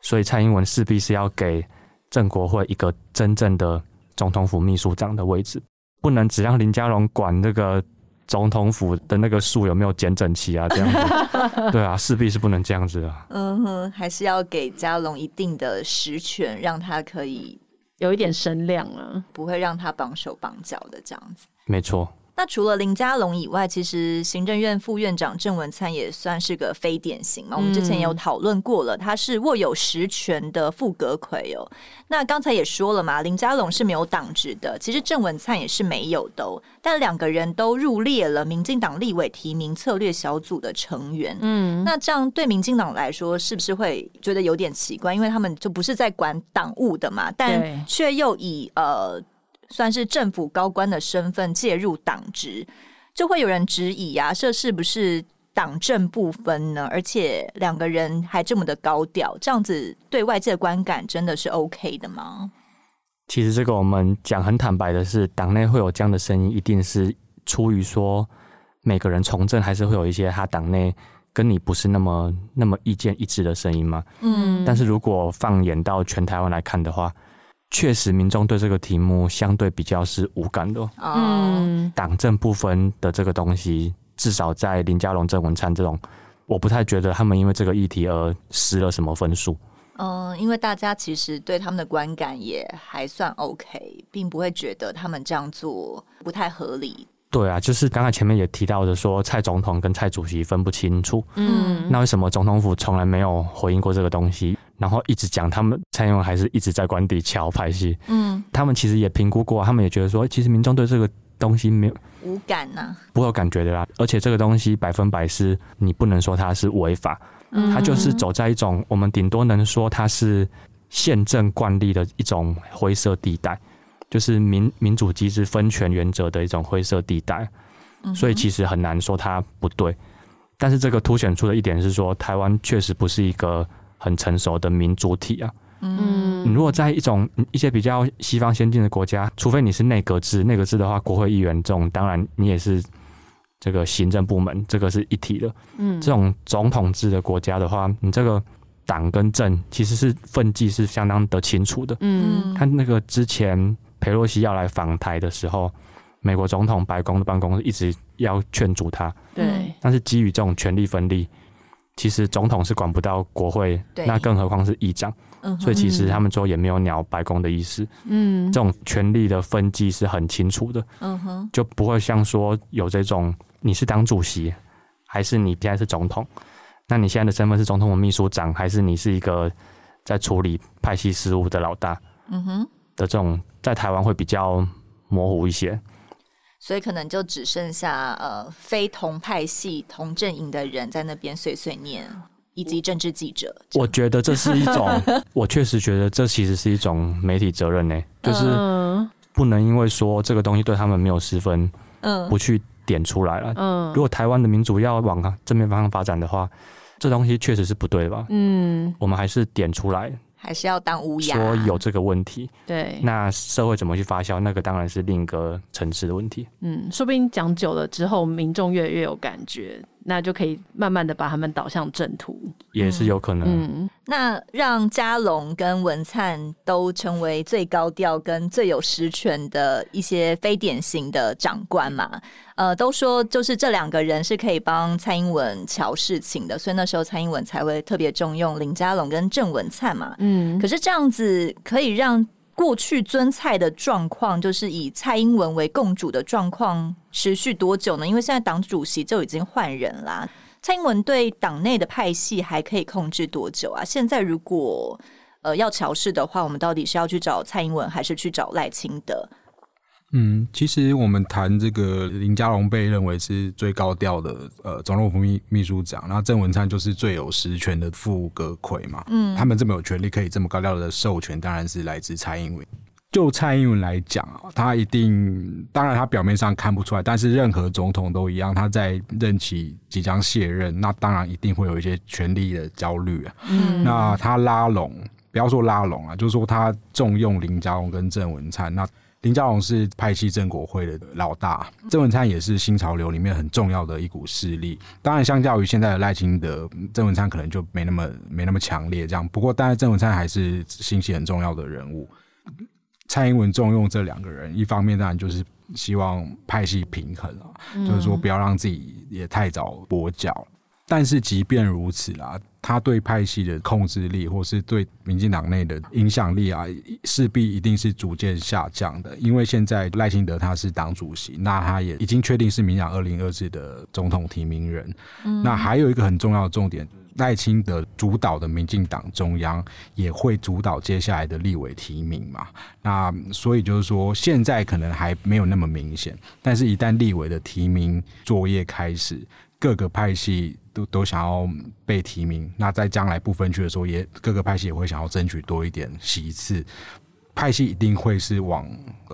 所以蔡英文势必是要给郑国会一个真正的总统府秘书长的位置，不能只让林佳龙管这个。总统府的那个树有没有剪整齐啊？这样子，<laughs> 对啊，势必是不能这样子啊。嗯哼，还是要给嘉龙一定的实权，让他可以有一点声量啊，不会让他绑手绑脚的这样子。没错。那除了林佳龙以外，其实行政院副院长郑文灿也算是个非典型嘛。我们之前有讨论过了，他是握有实权的副阁魁哦。那刚才也说了嘛，林佳龙是没有党职的，其实郑文灿也是没有的哦。但两个人都入列了民进党立委提名策略小组的成员。嗯，那这样对民进党来说，是不是会觉得有点奇怪？因为他们就不是在管党务的嘛，但却又以呃。算是政府高官的身份介入党职，就会有人质疑啊，这是不是党政不分呢？而且两个人还这么的高调，这样子对外界的观感真的是 OK 的吗？其实这个我们讲很坦白的是，党内会有这样的声音，一定是出于说每个人从政还是会有一些他党内跟你不是那么那么意见一致的声音嘛。嗯，但是如果放眼到全台湾来看的话。确实，民众对这个题目相对比较是无感的。嗯，党政不分的这个东西，至少在林佳龙、郑文灿这种，我不太觉得他们因为这个议题而失了什么分数。嗯，因为大家其实对他们的观感也还算 OK，并不会觉得他们这样做不太合理。对啊，就是刚才前面也提到的说，说蔡总统跟蔡主席分不清楚。嗯，那为什么总统府从来没有回应过这个东西？然后一直讲他们蔡英文还是一直在官邸敲拍戏。嗯，他们其实也评估过，他们也觉得说，其实民众对这个东西没有无感呐、啊，不会有感觉的啦。而且这个东西百分百是你不能说它是违法，嗯，它就是走在一种我们顶多能说它是宪政惯例的一种灰色地带。就是民民主机制分权原则的一种灰色地带，所以其实很难说它不对。但是这个凸显出的一点是说，台湾确实不是一个很成熟的民主体啊。嗯，你如果在一种一些比较西方先进的国家，除非你是内阁制，内阁制的话，国会议员这种当然你也是这个行政部门，这个是一体的。嗯，这种总统制的国家的话，你这个党跟政其实是分际是相当的清楚的。嗯，看那个之前。裴洛西要来访台的时候，美国总统白宫的办公室一直要劝阻他。对，但是基于这种权力分立，其实总统是管不到国会，那更何况是议长。嗯，所以其实他们最后也没有鸟白宫的意思。嗯，这种权力的分际是很清楚的。嗯哼，就不会像说有这种你是党主席，还是你现在是总统？那你现在的身份是总统的秘书长，还是你是一个在处理派系事务的老大？嗯哼，的这种。在台湾会比较模糊一些，所以可能就只剩下呃非同派系同阵营的人在那边碎碎念，以及政治记者。我觉得这是一种，<laughs> 我确实觉得这其实是一种媒体责任呢，就是不能因为说这个东西对他们没有失分，嗯，不去点出来了。嗯，如果台湾的民主要往正面方向发展的话，这东西确实是不对吧？嗯，我们还是点出来。还是要当乌鸦，说有这个问题，对，那社会怎么去发酵，那个当然是另一个层次的问题。嗯，说不定讲久了之后，民众越来越有感觉。那就可以慢慢的把他们导向正途，也是有可能。嗯，那让嘉龙跟文灿都成为最高调跟最有实权的一些非典型的长官嘛？呃，都说就是这两个人是可以帮蔡英文乔事情的，所以那时候蔡英文才会特别重用林嘉龙跟郑文灿嘛。嗯，可是这样子可以让。过去尊蔡的状况，就是以蔡英文为共主的状况持续多久呢？因为现在党主席就已经换人啦。蔡英文对党内的派系还可以控制多久啊？现在如果呃要乔事的话，我们到底是要去找蔡英文，还是去找赖清德？嗯，其实我们谈这个林佳龙被认为是最高调的呃总统府秘秘书长，那郑文灿就是最有实权的副阁揆嘛。嗯，他们这么有权利，可以这么高调的授权，当然是来自蔡英文。就蔡英文来讲啊，他一定，当然他表面上看不出来，但是任何总统都一样，他在任期即将卸任，那当然一定会有一些权力的焦虑啊。嗯，那他拉拢，不要说拉拢啊，就是说他重用林佳龙跟郑文灿，那。林佳龙是派系正国会的老大，郑文灿也是新潮流里面很重要的一股势力。当然，相较于现在的赖清德，郑文灿可能就没那么没那么强烈。这样，不过，当然郑文灿还是新系很重要的人物。蔡英文重用这两个人，一方面当然就是希望派系平衡啊，就是说不要让自己也太早跛脚。但是即便如此啦，他对派系的控制力，或是对民进党内的影响力啊，势必一定是逐渐下降的。因为现在赖清德他是党主席，那他也已经确定是民进党二零二四的总统提名人。嗯。那还有一个很重要的重点，赖清德主导的民进党中央也会主导接下来的立委提名嘛。那所以就是说，现在可能还没有那么明显，但是一旦立委的提名作业开始。各个派系都都想要被提名，那在将来不分区的时候，也各个派系也会想要争取多一点席次，派系一定会是往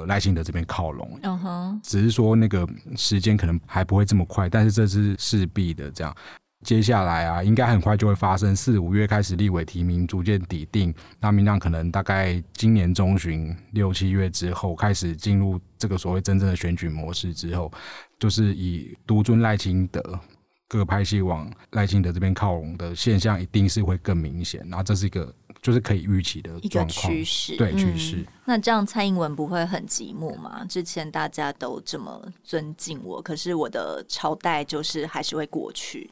赖清德这边靠拢。嗯哼，只是说那个时间可能还不会这么快，但是这是势必的。这样，接下来啊，应该很快就会发生，四五月开始立委提名逐渐底定，那民进党可能大概今年中旬六七月之后开始进入这个所谓真正的选举模式之后，就是以独尊赖清德。各个派系往赖清德这边靠拢的现象，一定是会更明显。然后这是一个就是可以预期的一个趋势，对趋势、嗯。那这样蔡英文不会很寂寞吗？之前大家都这么尊敬我，可是我的朝代就是还是会过去。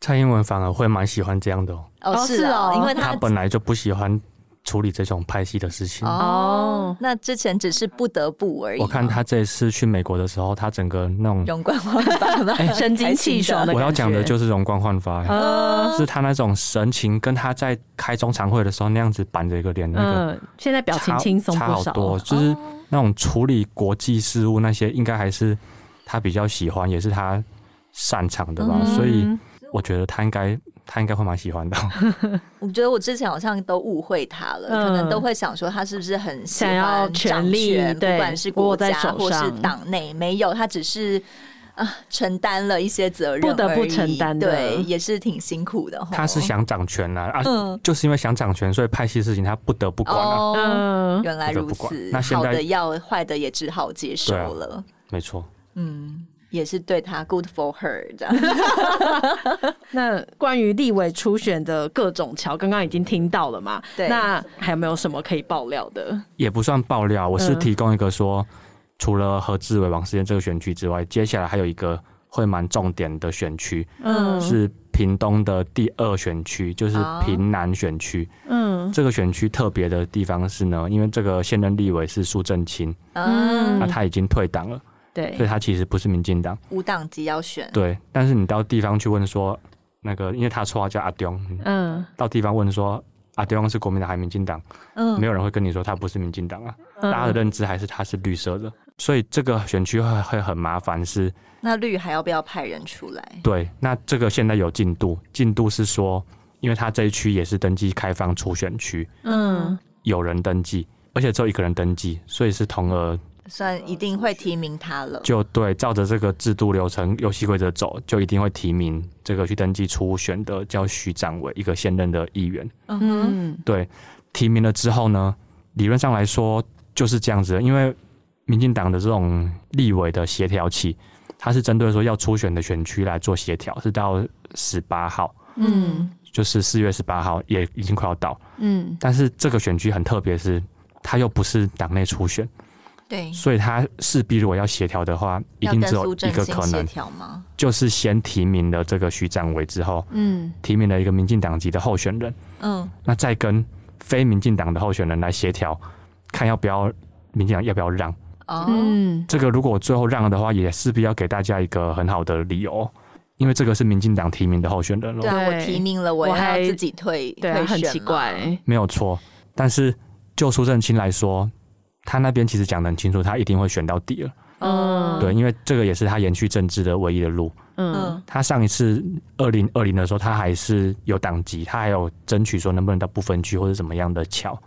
蔡英文反而会蛮喜欢这样的哦。哦，是哦，因为他他本来就不喜欢。处理这种拍戏的事情。哦，那之前只是不得不而已。我看他这次去美国的时候，他整个那种容光焕发、欸、<laughs> 神清气爽的。我要讲的就是容光焕发、欸嗯，是他那种神情，跟他在开中常会的时候那样子板着一个脸，那个、嗯、现在表情轻松差好多，就是那种处理国际事务那些，应该还是他比较喜欢，也是他擅长的吧。嗯、所以我觉得他应该。他应该会蛮喜欢的。<laughs> 我觉得我之前好像都误会他了，嗯，可能都会想说他是不是很喜欢想要权力，不管是国家或是党内，没有，他只是啊承担了一些责任，不得不承担，对，也是挺辛苦的。他是想掌权啊，啊，嗯，就是因为想掌权，所以派系事情他不得不管啊。哦，原来如此，那好的要坏的也只好接受了。啊，没错，嗯。也是对他 good for her 这样。<laughs> 那关于立委初选的各种桥，刚刚已经听到了嘛？对。那还有没有什么可以爆料的？也不算爆料，我是提供一个说，嗯、除了何志伟、王世坚这个选区之外，接下来还有一个会蛮重点的选区，嗯，是屏东的第二选区，就是屏南选区。嗯。这个选区特别的地方是呢，因为这个现任立委是苏正清，嗯，那他已经退党了。对，所以他其实不是民进党，无党籍要选。对，但是你到地方去问说，那个因为他绰号叫阿中，嗯，到地方问说阿中是国民党还是民进党，嗯，没有人会跟你说他不是民进党啊，大家的认知还是他是绿色的，所以这个选区会会很麻烦。是那绿还要不要派人出来？对，那这个现在有进度，进度是说，因为他这一区也是登记开放初选区，嗯，有人登记，而且只有一个人登记，所以是同额。算一定会提名他了，就对，照着这个制度流程、游戏规则走，就一定会提名这个去登记初选的叫徐展伟，一个现任的议员。嗯哼，对，提名了之后呢，理论上来说就是这样子的，因为民进党的这种立委的协调器，它是针对说要初选的选区来做协调，是到十八号，嗯，就是四月十八号，也已经快要到，嗯，但是这个选区很特别，是它又不是党内初选。对，所以他势必如果要协调的话，一定只有一个可能，就是先提名了这个徐展伟之后，嗯，提名了一个民进党籍的候选人，嗯，那再跟非民进党的候选人来协调，看要不要民进党要不要让，嗯，这个如果最后让了的话，也势必要给大家一个很好的理由，因为这个是民进党提名的候选人了，对啊，我提名了，我还要自己退，对，很奇怪，没有错，但是就苏正清来说。他那边其实讲的很清楚，他一定会选到底了。嗯，对，因为这个也是他延续政治的唯一的路。嗯，他上一次二零二零的时候，他还是有党籍，他还有争取说能不能到不分区或者怎么样的桥，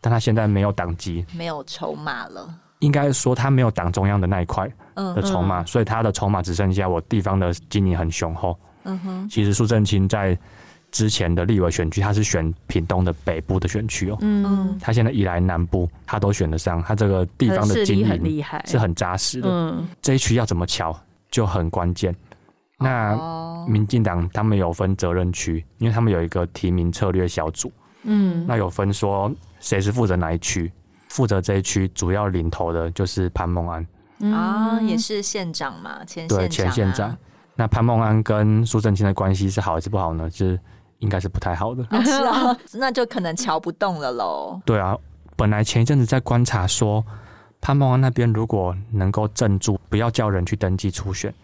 但他现在没有党籍，没有筹码了。应该说他没有党中央的那一块的筹码，所以他的筹码只剩下我地方的经营很雄厚。嗯哼，其实苏正清在。之前的立委选区，他是选屏东的北部的选区哦。嗯，他现在一来南部，他都选得上。他这个地方的经营很厉害，是很扎实的。嗯，这一区要怎么乔就很关键。那民进党他们有分责任区，因为他们有一个提名策略小组。嗯，那有分说谁是负责哪一区，负责这一区主要领头的就是潘孟安。啊，也是县长嘛，前县长。对，前县长。那潘孟安跟苏正清的关系是好还是不好呢？就是。应该是不太好的，是啊，<laughs> 那就可能瞧不动了喽。对啊，本来前一阵子在观察说，潘孟安那边如果能够镇住，不要叫人去登记初选，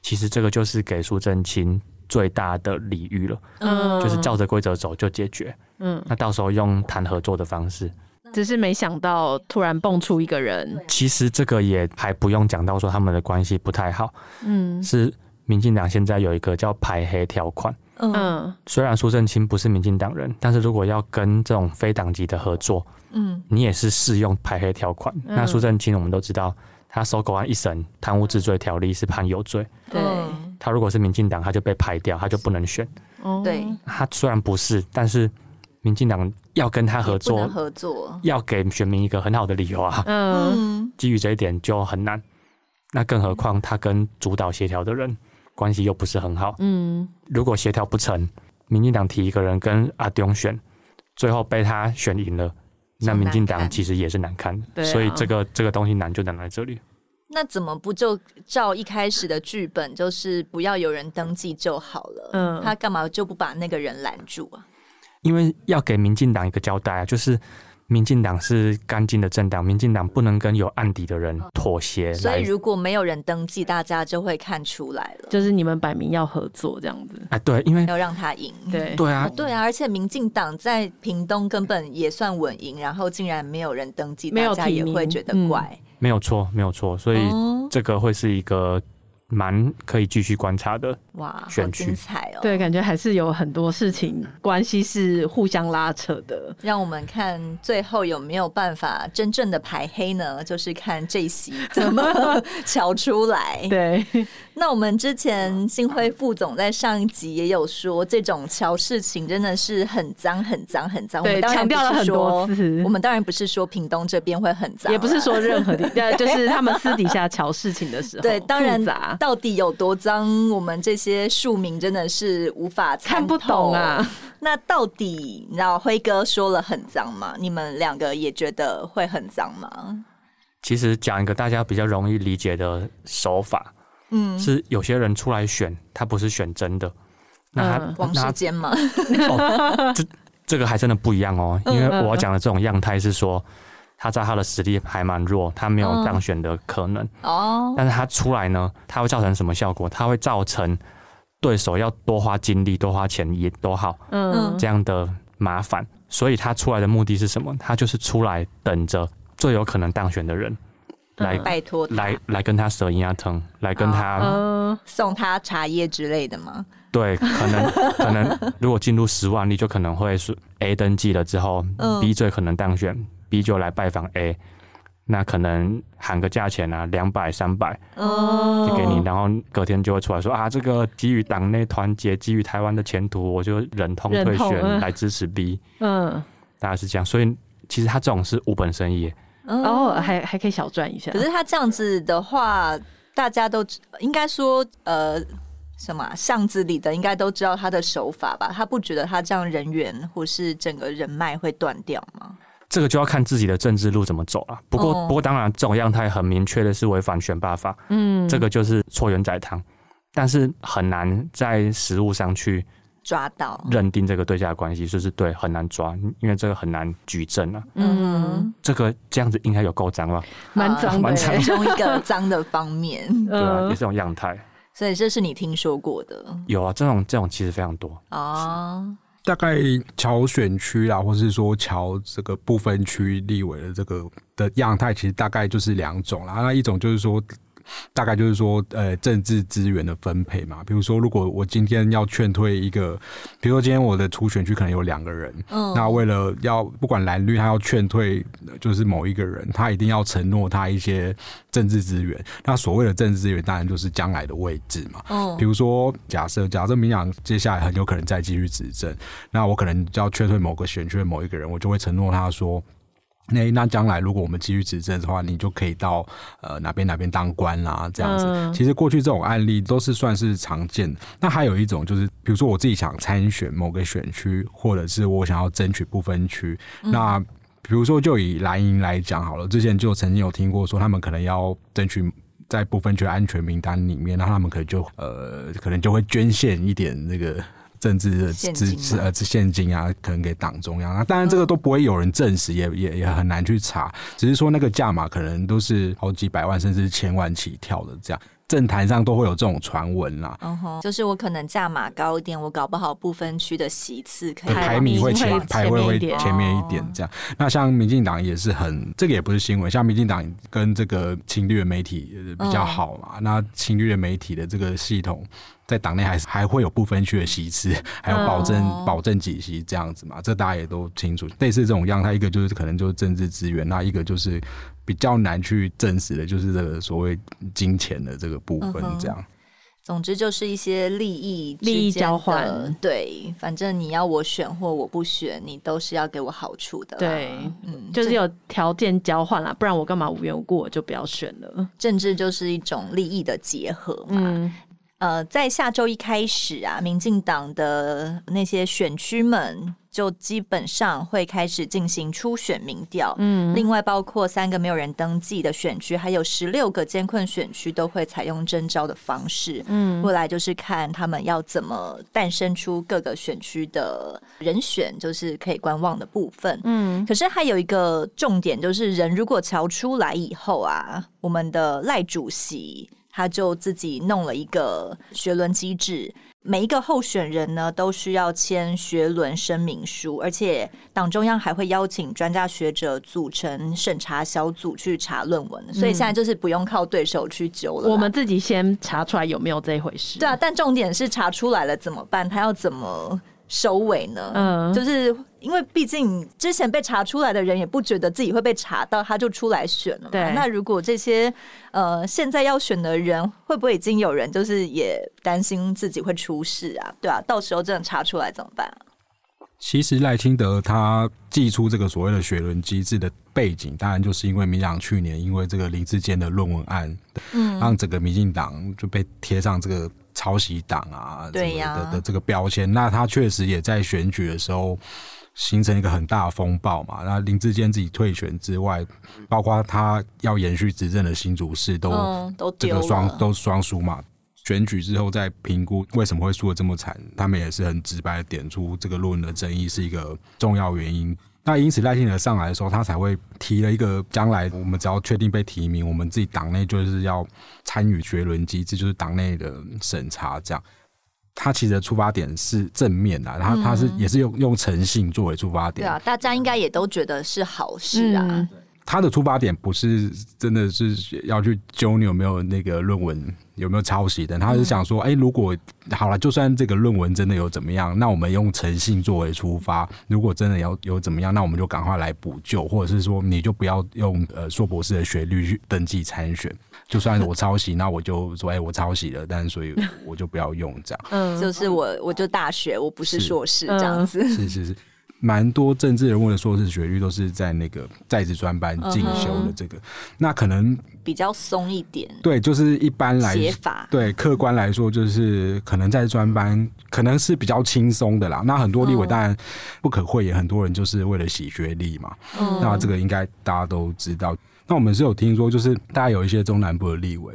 其实这个就是给苏正清最大的礼遇了。嗯，就是照着规则走就解决。嗯，那到时候用谈合作的方式，只是没想到突然蹦出一个人。其实这个也还不用讲到说他们的关系不太好。嗯，是民进党现在有一个叫排黑条款。嗯，虽然苏正清不是民进党人，但是如果要跟这种非党籍的合作，嗯，你也是适用排黑条款。嗯、那苏正清我们都知道，他收购案一审贪污治罪条例是判有罪，对，他如果是民进党，他就被排掉，他就不能选。对，他虽然不是，但是民进党要跟他合作，合作要给选民一个很好的理由啊。嗯，<laughs> 基于这一点就很难。那更何况他跟主导协调的人。关系又不是很好，嗯，如果协调不成，民进党提一个人跟阿东选，最后被他选赢了，那民进党其实也是难看，难看，所以这个这个东西难就难在这里。那怎么不就照一开始的剧本，就是不要有人登记就好了？嗯，他干嘛就不把那个人拦住啊？因为要给民进党一个交代啊，就是。民进党是干净的政党，民进党不能跟有案底的人妥协。所以如果没有人登记，大家就会看出来了。就是你们摆明要合作这样子。哎，对，因为要让他赢。对对啊，对啊，而且民进党在屏东根本也算稳赢，然后竟然没有人登记，大家也会觉得怪。嗯、没有错，没有错，所以这个会是一个。蛮可以继续观察的哇，好精彩哦！对，感觉还是有很多事情关系是互相拉扯的。让我们看最后有没有办法真正的排黑呢？就是看这席怎么 <laughs> 瞧出来。对，那我们之前新辉副总在上一集也有说，这种瞧事情真的是很脏、很脏、很脏。我们，强调了很多次。我们当然不是说屏东这边会很脏，也不是说任何地，就是他们私底下 <laughs> 瞧事情的时候，对，当然杂。到底有多脏？我们这些庶民真的是无法看不懂啊！那到底，你知道辉哥说了很脏吗？你们两个也觉得会很脏吗？其实讲一个大家比较容易理解的手法，嗯，是有些人出来选，他不是选真的，那他、嗯、王世坚吗？哦、这这个还真的不一样哦，因为我讲的这种样态是说。他在他的实力还蛮弱，他没有当选的可能。哦，但是他出来呢，他会造成什么效果？他会造成对手要多花精力、多花钱也多好，嗯，这样的麻烦。所以他出来的目的是什么？他就是出来等着最有可能当选的人来拜托，来来跟他舌阴阳疼，来跟他送他茶叶之类的吗？对，可能 <laughs> 可能如果进入十万例，就可能会是 A 登记了之后，B 最可能当选。B 就来拜访 A，那可能喊个价钱啊，两百、三百，就给你，然后隔天就会出来说啊，这个基于党内团结，基于台湾的前途，我就忍痛退选来支持 B。嗯，大概是这样，所以其实他这种是无本生意，哦，还还可以小赚一下。可是他这样子的话，大家都应该说，呃，什么巷子里的应该都知道他的手法吧？他不觉得他这样人缘或是整个人脉会断掉吗？这个就要看自己的政治路怎么走了。不过，不过当然，这种样态很明确的是违反选罢法。嗯，这个就是搓圆宰汤，但是很难在实物上去抓到认定这个对价关系，就是对很难抓，因为这个很难举证啊。嗯，这个这样子应该有够脏了，蛮脏的，其中一个脏的方面。<laughs> 对啊，也是种样态。所以这是你听说过的？有啊，这种这种其实非常多啊。大概桥选区啊，或是说桥这个部分区立委的这个的样态，其实大概就是两种啦。那一种就是说。大概就是说，呃，政治资源的分配嘛。比如说，如果我今天要劝退一个，比如说今天我的初选区可能有两个人，嗯，那为了要不管蓝绿，他要劝退就是某一个人，他一定要承诺他一些政治资源。那所谓的政治资源，当然就是将来的位置嘛。嗯，比如说假设假设民进党接下来很有可能再继续执政，那我可能就要劝退某个选区的某一个人，我就会承诺他说。那那将来如果我们继续执政的话，你就可以到呃哪边哪边当官啦，这样子。嗯、其实过去这种案例都是算是常见的。那还有一种就是，比如说我自己想参选某个选区，或者是我想要争取不分区。嗯、那比如说就以蓝营来讲好了，之前就曾经有听过说他们可能要争取在不分区安全名单里面，那他们可能就呃可能就会捐献一点那个。政治的支持呃，现金啊，可能给党中央啊，当然这个都不会有人证实，也也也很难去查，只是说那个价码可能都是好几百万甚至千万起跳的这样，政坛上都会有这种传闻啦。嗯哼，就是我可能价码高一点，我搞不好不分区的席次可以排名会前排位会前面一点这样。那像民进党也是很，这个也不是新闻，像民进党跟这个亲绿的媒体比较好嘛，那亲绿的媒体的这个系统。在党内还是还会有不分区的席次，还有保证、oh. 保证几席这样子嘛？这大家也都清楚。类似这种样它，一个就是可能就是政治资源，那一个就是比较难去证实的，就是这个所谓金钱的这个部分这样。Uh. 总之就是一些利益利益交换，对，反正你要我选或我不选，你都是要给我好处的。对，嗯，就是有条件交换啦，不然我干嘛无缘无故我就不要选了？政治就是一种利益的结合嘛。嗯呃，在下周一开始啊，民进党的那些选区们就基本上会开始进行初选民调。嗯，另外包括三个没有人登记的选区，还有十六个监困选区都会采用征召的方式。嗯，未来就是看他们要怎么诞生出各个选区的人选，就是可以观望的部分。嗯，可是还有一个重点，就是人如果瞧出来以后啊，我们的赖主席他就自己弄了一个学轮机制。每一个候选人呢，都需要签学伦声明书，而且党中央还会邀请专家学者组成审查小组去查论文，所以现在就是不用靠对手去揪了，我们自己先查出来有没有这一回事。对啊，但重点是查出来了怎么办？他要怎么？收尾呢？嗯，就是因为毕竟之前被查出来的人也不觉得自己会被查到，他就出来选了嘛。对，那如果这些呃现在要选的人，会不会已经有人就是也担心自己会出事啊？对啊，到时候真的查出来怎么办啊？其实赖清德他寄出这个所谓的雪轮机制的背景，当然就是因为民党去年因为这个林志坚的论文案，嗯，让整个民进党就被贴上这个。抄袭党啊，对呀的的这个标签，那他确实也在选举的时候形成一个很大的风暴嘛。那林志坚自己退选之外，包括他要延续执政的新竹市都、嗯、都这个双都双输嘛。选举之后再评估为什么会输的这么惨，他们也是很直白的点出这个论文的争议是一个重要原因。那因此赖清德上来的时候，他才会提了一个将来我们只要确定被提名，我们自己党内就是要参与学轮机制，就是党内的审查。这样，他其实的出发点是正面的，他他是也是用用诚信作为出发点。对啊，大家应该也都觉得是好事啊。嗯他的出发点不是真的是要去揪你有没有那个论文有没有抄袭的，他是想说，哎、欸，如果好了，就算这个论文真的有怎么样，那我们用诚信作为出发，如果真的要有怎么样，那我们就赶快来补救，或者是说你就不要用呃硕博士的学历去登记参选，就算我抄袭，那我就说，哎、欸，我抄袭了，但是所以我就不要用这样，嗯，就是我我就大学，我不是硕士这样子，是是是。蛮多政治人物的硕士学历都是在那个在职专班进修的，这个、uh. 那可能比较松一点。对，就是一般来写法，对客观来说，就是可能在专班可能是比较轻松的啦。那很多立委当然不可讳言，很多人就是为了洗学历嘛。Uh. 那这个应该大家都知道。那我们是有听说，就是大家有一些中南部的立委，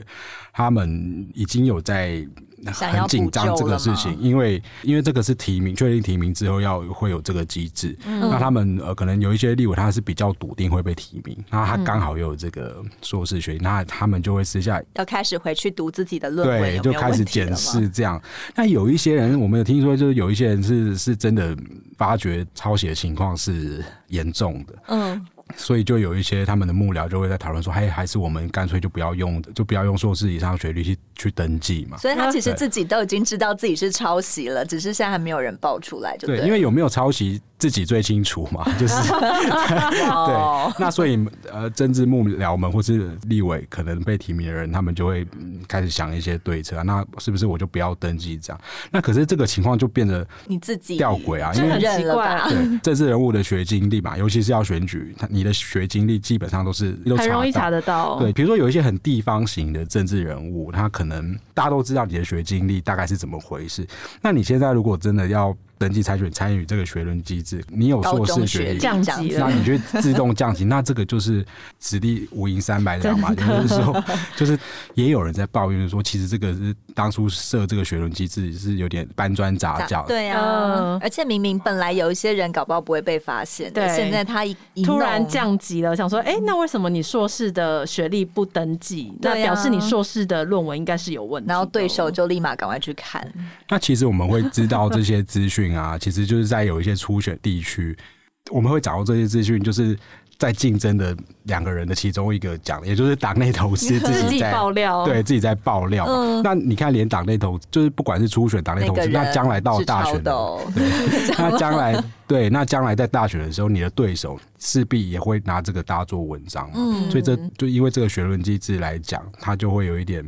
他们已经有在。很紧张这个事情，因为因为这个是提名，确定提名之后要会有这个机制。嗯、那他们呃，可能有一些立委他是比较笃定会被提名，那他刚好又有这个硕士学历，那他们就会私下要开始回去读自己的论文，对，就开始检视这样。那有一些人，我们有听说，就是有一些人是是真的发觉抄袭的情况是严重的。嗯。所以就有一些他们的幕僚就会在讨论说，还还是我们干脆就不要用，就不要用硕士以上学历去去登记嘛。所以他其实自己都已经知道自己是抄袭了，只是现在还没有人爆出来就对。对，因为有没有抄袭？自己最清楚嘛，<laughs> 就是 <laughs> 对。那所以呃，政治幕僚们或是立委可能被提名的人，他们就会开始想一些对策啊。那是不是我就不要登记这样？那可是这个情况就变得你自己吊诡啊，因为很奇怪。对，政治人物的学经历嘛，尤其是要选举，他你的学经历基本上都是都很容易查得到。对，比如说有一些很地方型的政治人物，他可能大家都知道你的学经历大概是怎么回事。那你现在如果真的要登记参选参与这个学伦机制，你有硕士学历降级，那你就自动降级，那这个就是此地无银三百两嘛。也就是说，就是也有人在抱怨说，其实这个是当初设这个学伦机制是有点搬砖砸脚。对啊，而且明明本来有一些人搞不好不会被发现，对，现在他一突然降级了，想说，哎，那为什么你硕士的学历不登记？那表示你硕士的论文应该是有问题。然后对手就立马赶快去看。那其实我们会知道这些资讯。啊，其实就是在有一些初选地区，我们会掌握这些资讯，就是在竞争的两个人的其中一个讲，也就是党内同事 <laughs> 自己在爆料，对自己在爆料。嗯、那你看，连党内同就是不管是初选党内同事，那将来到大选的，对 <laughs> 那将来对那将来在大选的时候，你的对手势必也会拿这个大做文章嘛。嗯、所以这就因为这个学论机制来讲，它就会有一点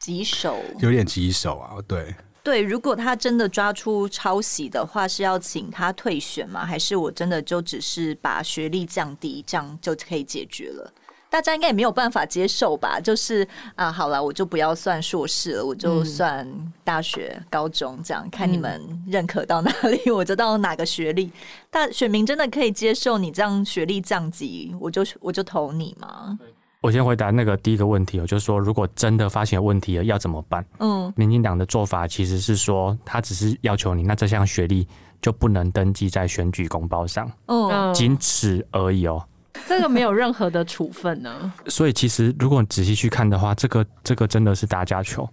棘手，有点棘手啊，对。对，如果他真的抓出抄袭的话，是要请他退选吗？还是我真的就只是把学历降低，这样就可以解决了？大家应该也没有办法接受吧？就是啊，好了，我就不要算硕士了，我就算大学、高中这样，看你们认可到哪里，<laughs> 我就到哪个学历。但选民真的可以接受你这样学历降级，我就我就投你吗？我先回答那个第一个问题，我就是说，如果真的发现问题了，要怎么办？嗯，民进党的做法其实是说，他只是要求你，那这项学历就不能登记在选举公报上，嗯，仅此而已哦。这个没有任何的处分呢。<laughs> 所以其实如果你仔细去看的话，这个这个真的是打假球。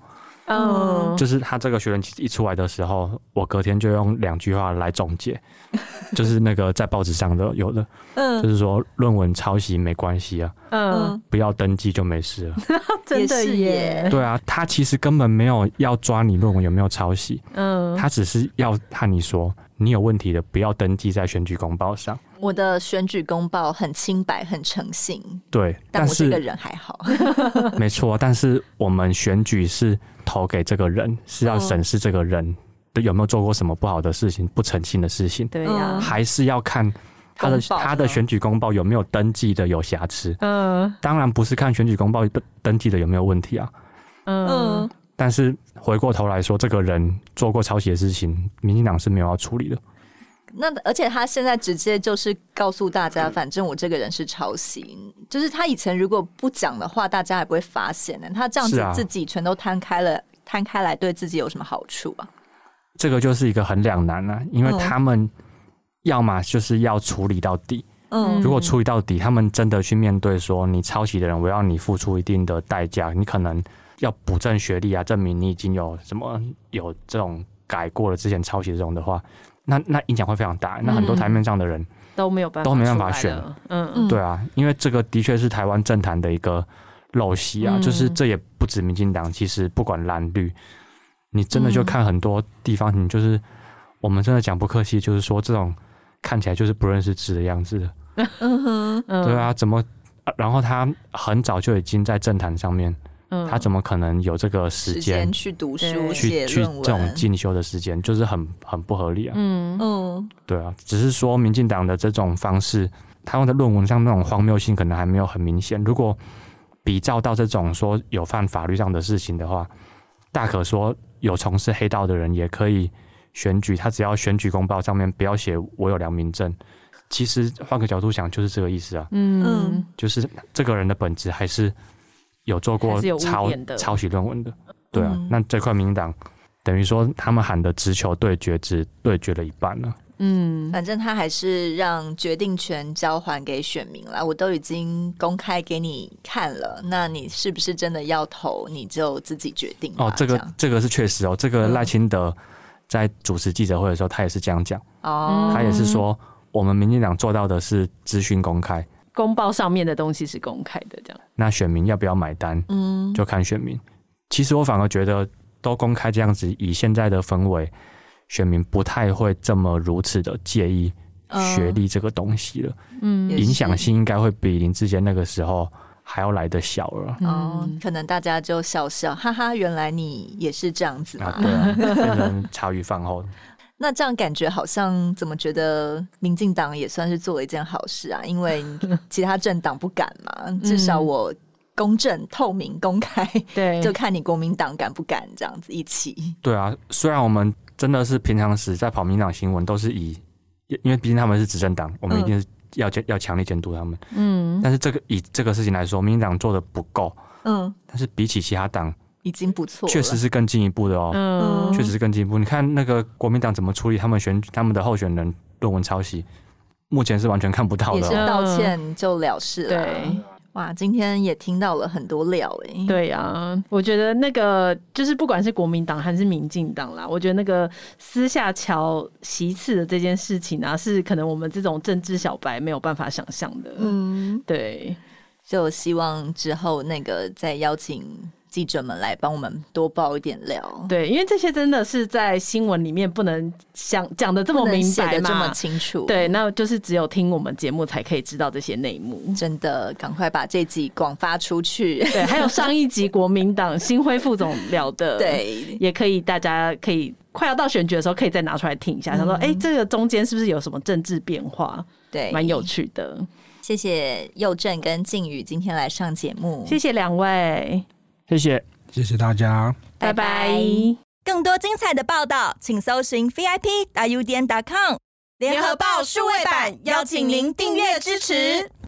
嗯，就是他这个学人一出来的时候，我隔天就用两句话来总结，<laughs> 就是那个在报纸上的有的，嗯，就是说论文抄袭没关系啊，嗯，不要登记就没事了，<laughs> 真的耶，对啊，他其实根本没有要抓你论文有没有抄袭，嗯，他只是要和你说你有问题的，不要登记在选举公报上。我的选举公报很清白，很诚信，对，但我这个人还好，<laughs> 没错，但是我们选举是。投给这个人是要审视这个人有没有做过什么不好的事情、不诚信的事情，对呀，还是要看他的他的选举公报有没有登记的有瑕疵。嗯，当然不是看选举公报登登记的有没有问题啊。嗯，但是回过头来说，这个人做过抄袭的事情，民进党是没有要处理的。那而且他现在直接就是告诉大家，反正我这个人是抄袭，就是他以前如果不讲的话，大家也不会发现呢。他这样子自己全都摊开了，摊开来对自己有什么好处啊？这个就是一个很两难啊，因为他们要么就是要处理到底，嗯，如果处理到底，他们真的去面对说你抄袭的人，我要你付出一定的代价，你可能要补正学历啊，证明你已经有什么有这种改过了之前抄袭这种的话。那那影响会非常大，那很多台面上的人都没有办法都没办法选，嗯嗯，对啊，因为这个的确是台湾政坛的一个陋习啊，就是这也不止民进党，其实不管蓝绿，你真的就看很多地方，你就是我们真的讲不客气，就是说这种看起来就是不认识字的样子。的，嗯哼，对啊，怎么，然后他很早就已经在政坛上面。他怎么可能有这个时间去读书、去去这种进修的时间，就是很很不合理啊。嗯嗯，对啊，只是说民进党的这种方式，他用的论文上那种荒谬性可能还没有很明显。如果比照到这种说有犯法律上的事情的话，大可说有从事黑道的人也可以选举，他只要选举公报上面不要写我有良民证。其实换个角度想，就是这个意思啊。嗯，就是这个人的本质还是。有做过抄抄袭论文的，对啊，嗯、那这块民进党等于说他们喊的直球对决，只对决了一半了。嗯，反正他还是让决定权交还给选民了。我都已经公开给你看了，那你是不是真的要投，你就自己决定。哦，这个这，这个是确实哦，这个赖清德在主持记者会的时候，他也是这样讲。哦，他也是说，我们民进党做到的是资讯公开。公报上面的东西是公开的，这样。那选民要不要买单？嗯，就看选民。其实我反而觉得，都公开这样子，以现在的氛围，选民不太会这么如此的介意学历这个东西了。嗯，影响性应该会比林志坚那个时候还要来得小了。哦，可能大家就笑笑，哈哈，原来你也是这样子嘛。啊，对啊，<laughs> 变成茶余饭后。那这样感觉好像怎么觉得民进党也算是做了一件好事啊？因为 <laughs> 其他政党不敢嘛，至少我公正、透明、公开，对，<laughs> 就看你国民党敢不敢这样子一起。对啊，虽然我们真的是平常时在跑民党新闻，都是以，因为毕竟他们是执政党，我们一定是要监要强力监督他们。嗯，但是这个以这个事情来说，民进党做的不够。嗯，但是比起其他党。已经不错，确实是更进一步的哦。嗯，确实是更进一步。你看那个国民党怎么处理他们选他们的候选人论文抄袭，目前是完全看不到的，哦。也是道歉就了事了。对，哇，今天也听到了很多料哎。对呀，啊，我觉得那个就是不管是国民党还是民进党啦，我觉得那个私下乔席次的这件事情啊，是可能我们这种政治小白没有办法想象的。嗯，对，就希望之后那个再邀请。记者们来帮我们多爆一点料，对，因为这些真的是在新闻里面不能想讲的这么明白嘛，这么清楚，对，那就是只有听我们节目才可以知道这些内幕。真的，赶快把这集广发出去。对，还有上一集国民党新辉副总聊的，对，也可以，大家可以快要到选举的时候，可以再拿出来听一下，他、嗯、说：“哎、欸，这个中间是不是有什么政治变化？”对，蛮有趣的。谢谢佑正跟静宇今天来上节目，谢谢两位，谢谢，谢谢大家，拜拜。更多精彩的报道，请搜寻 VIP 大 U 点 com 联合报数位版，邀请您订阅支持。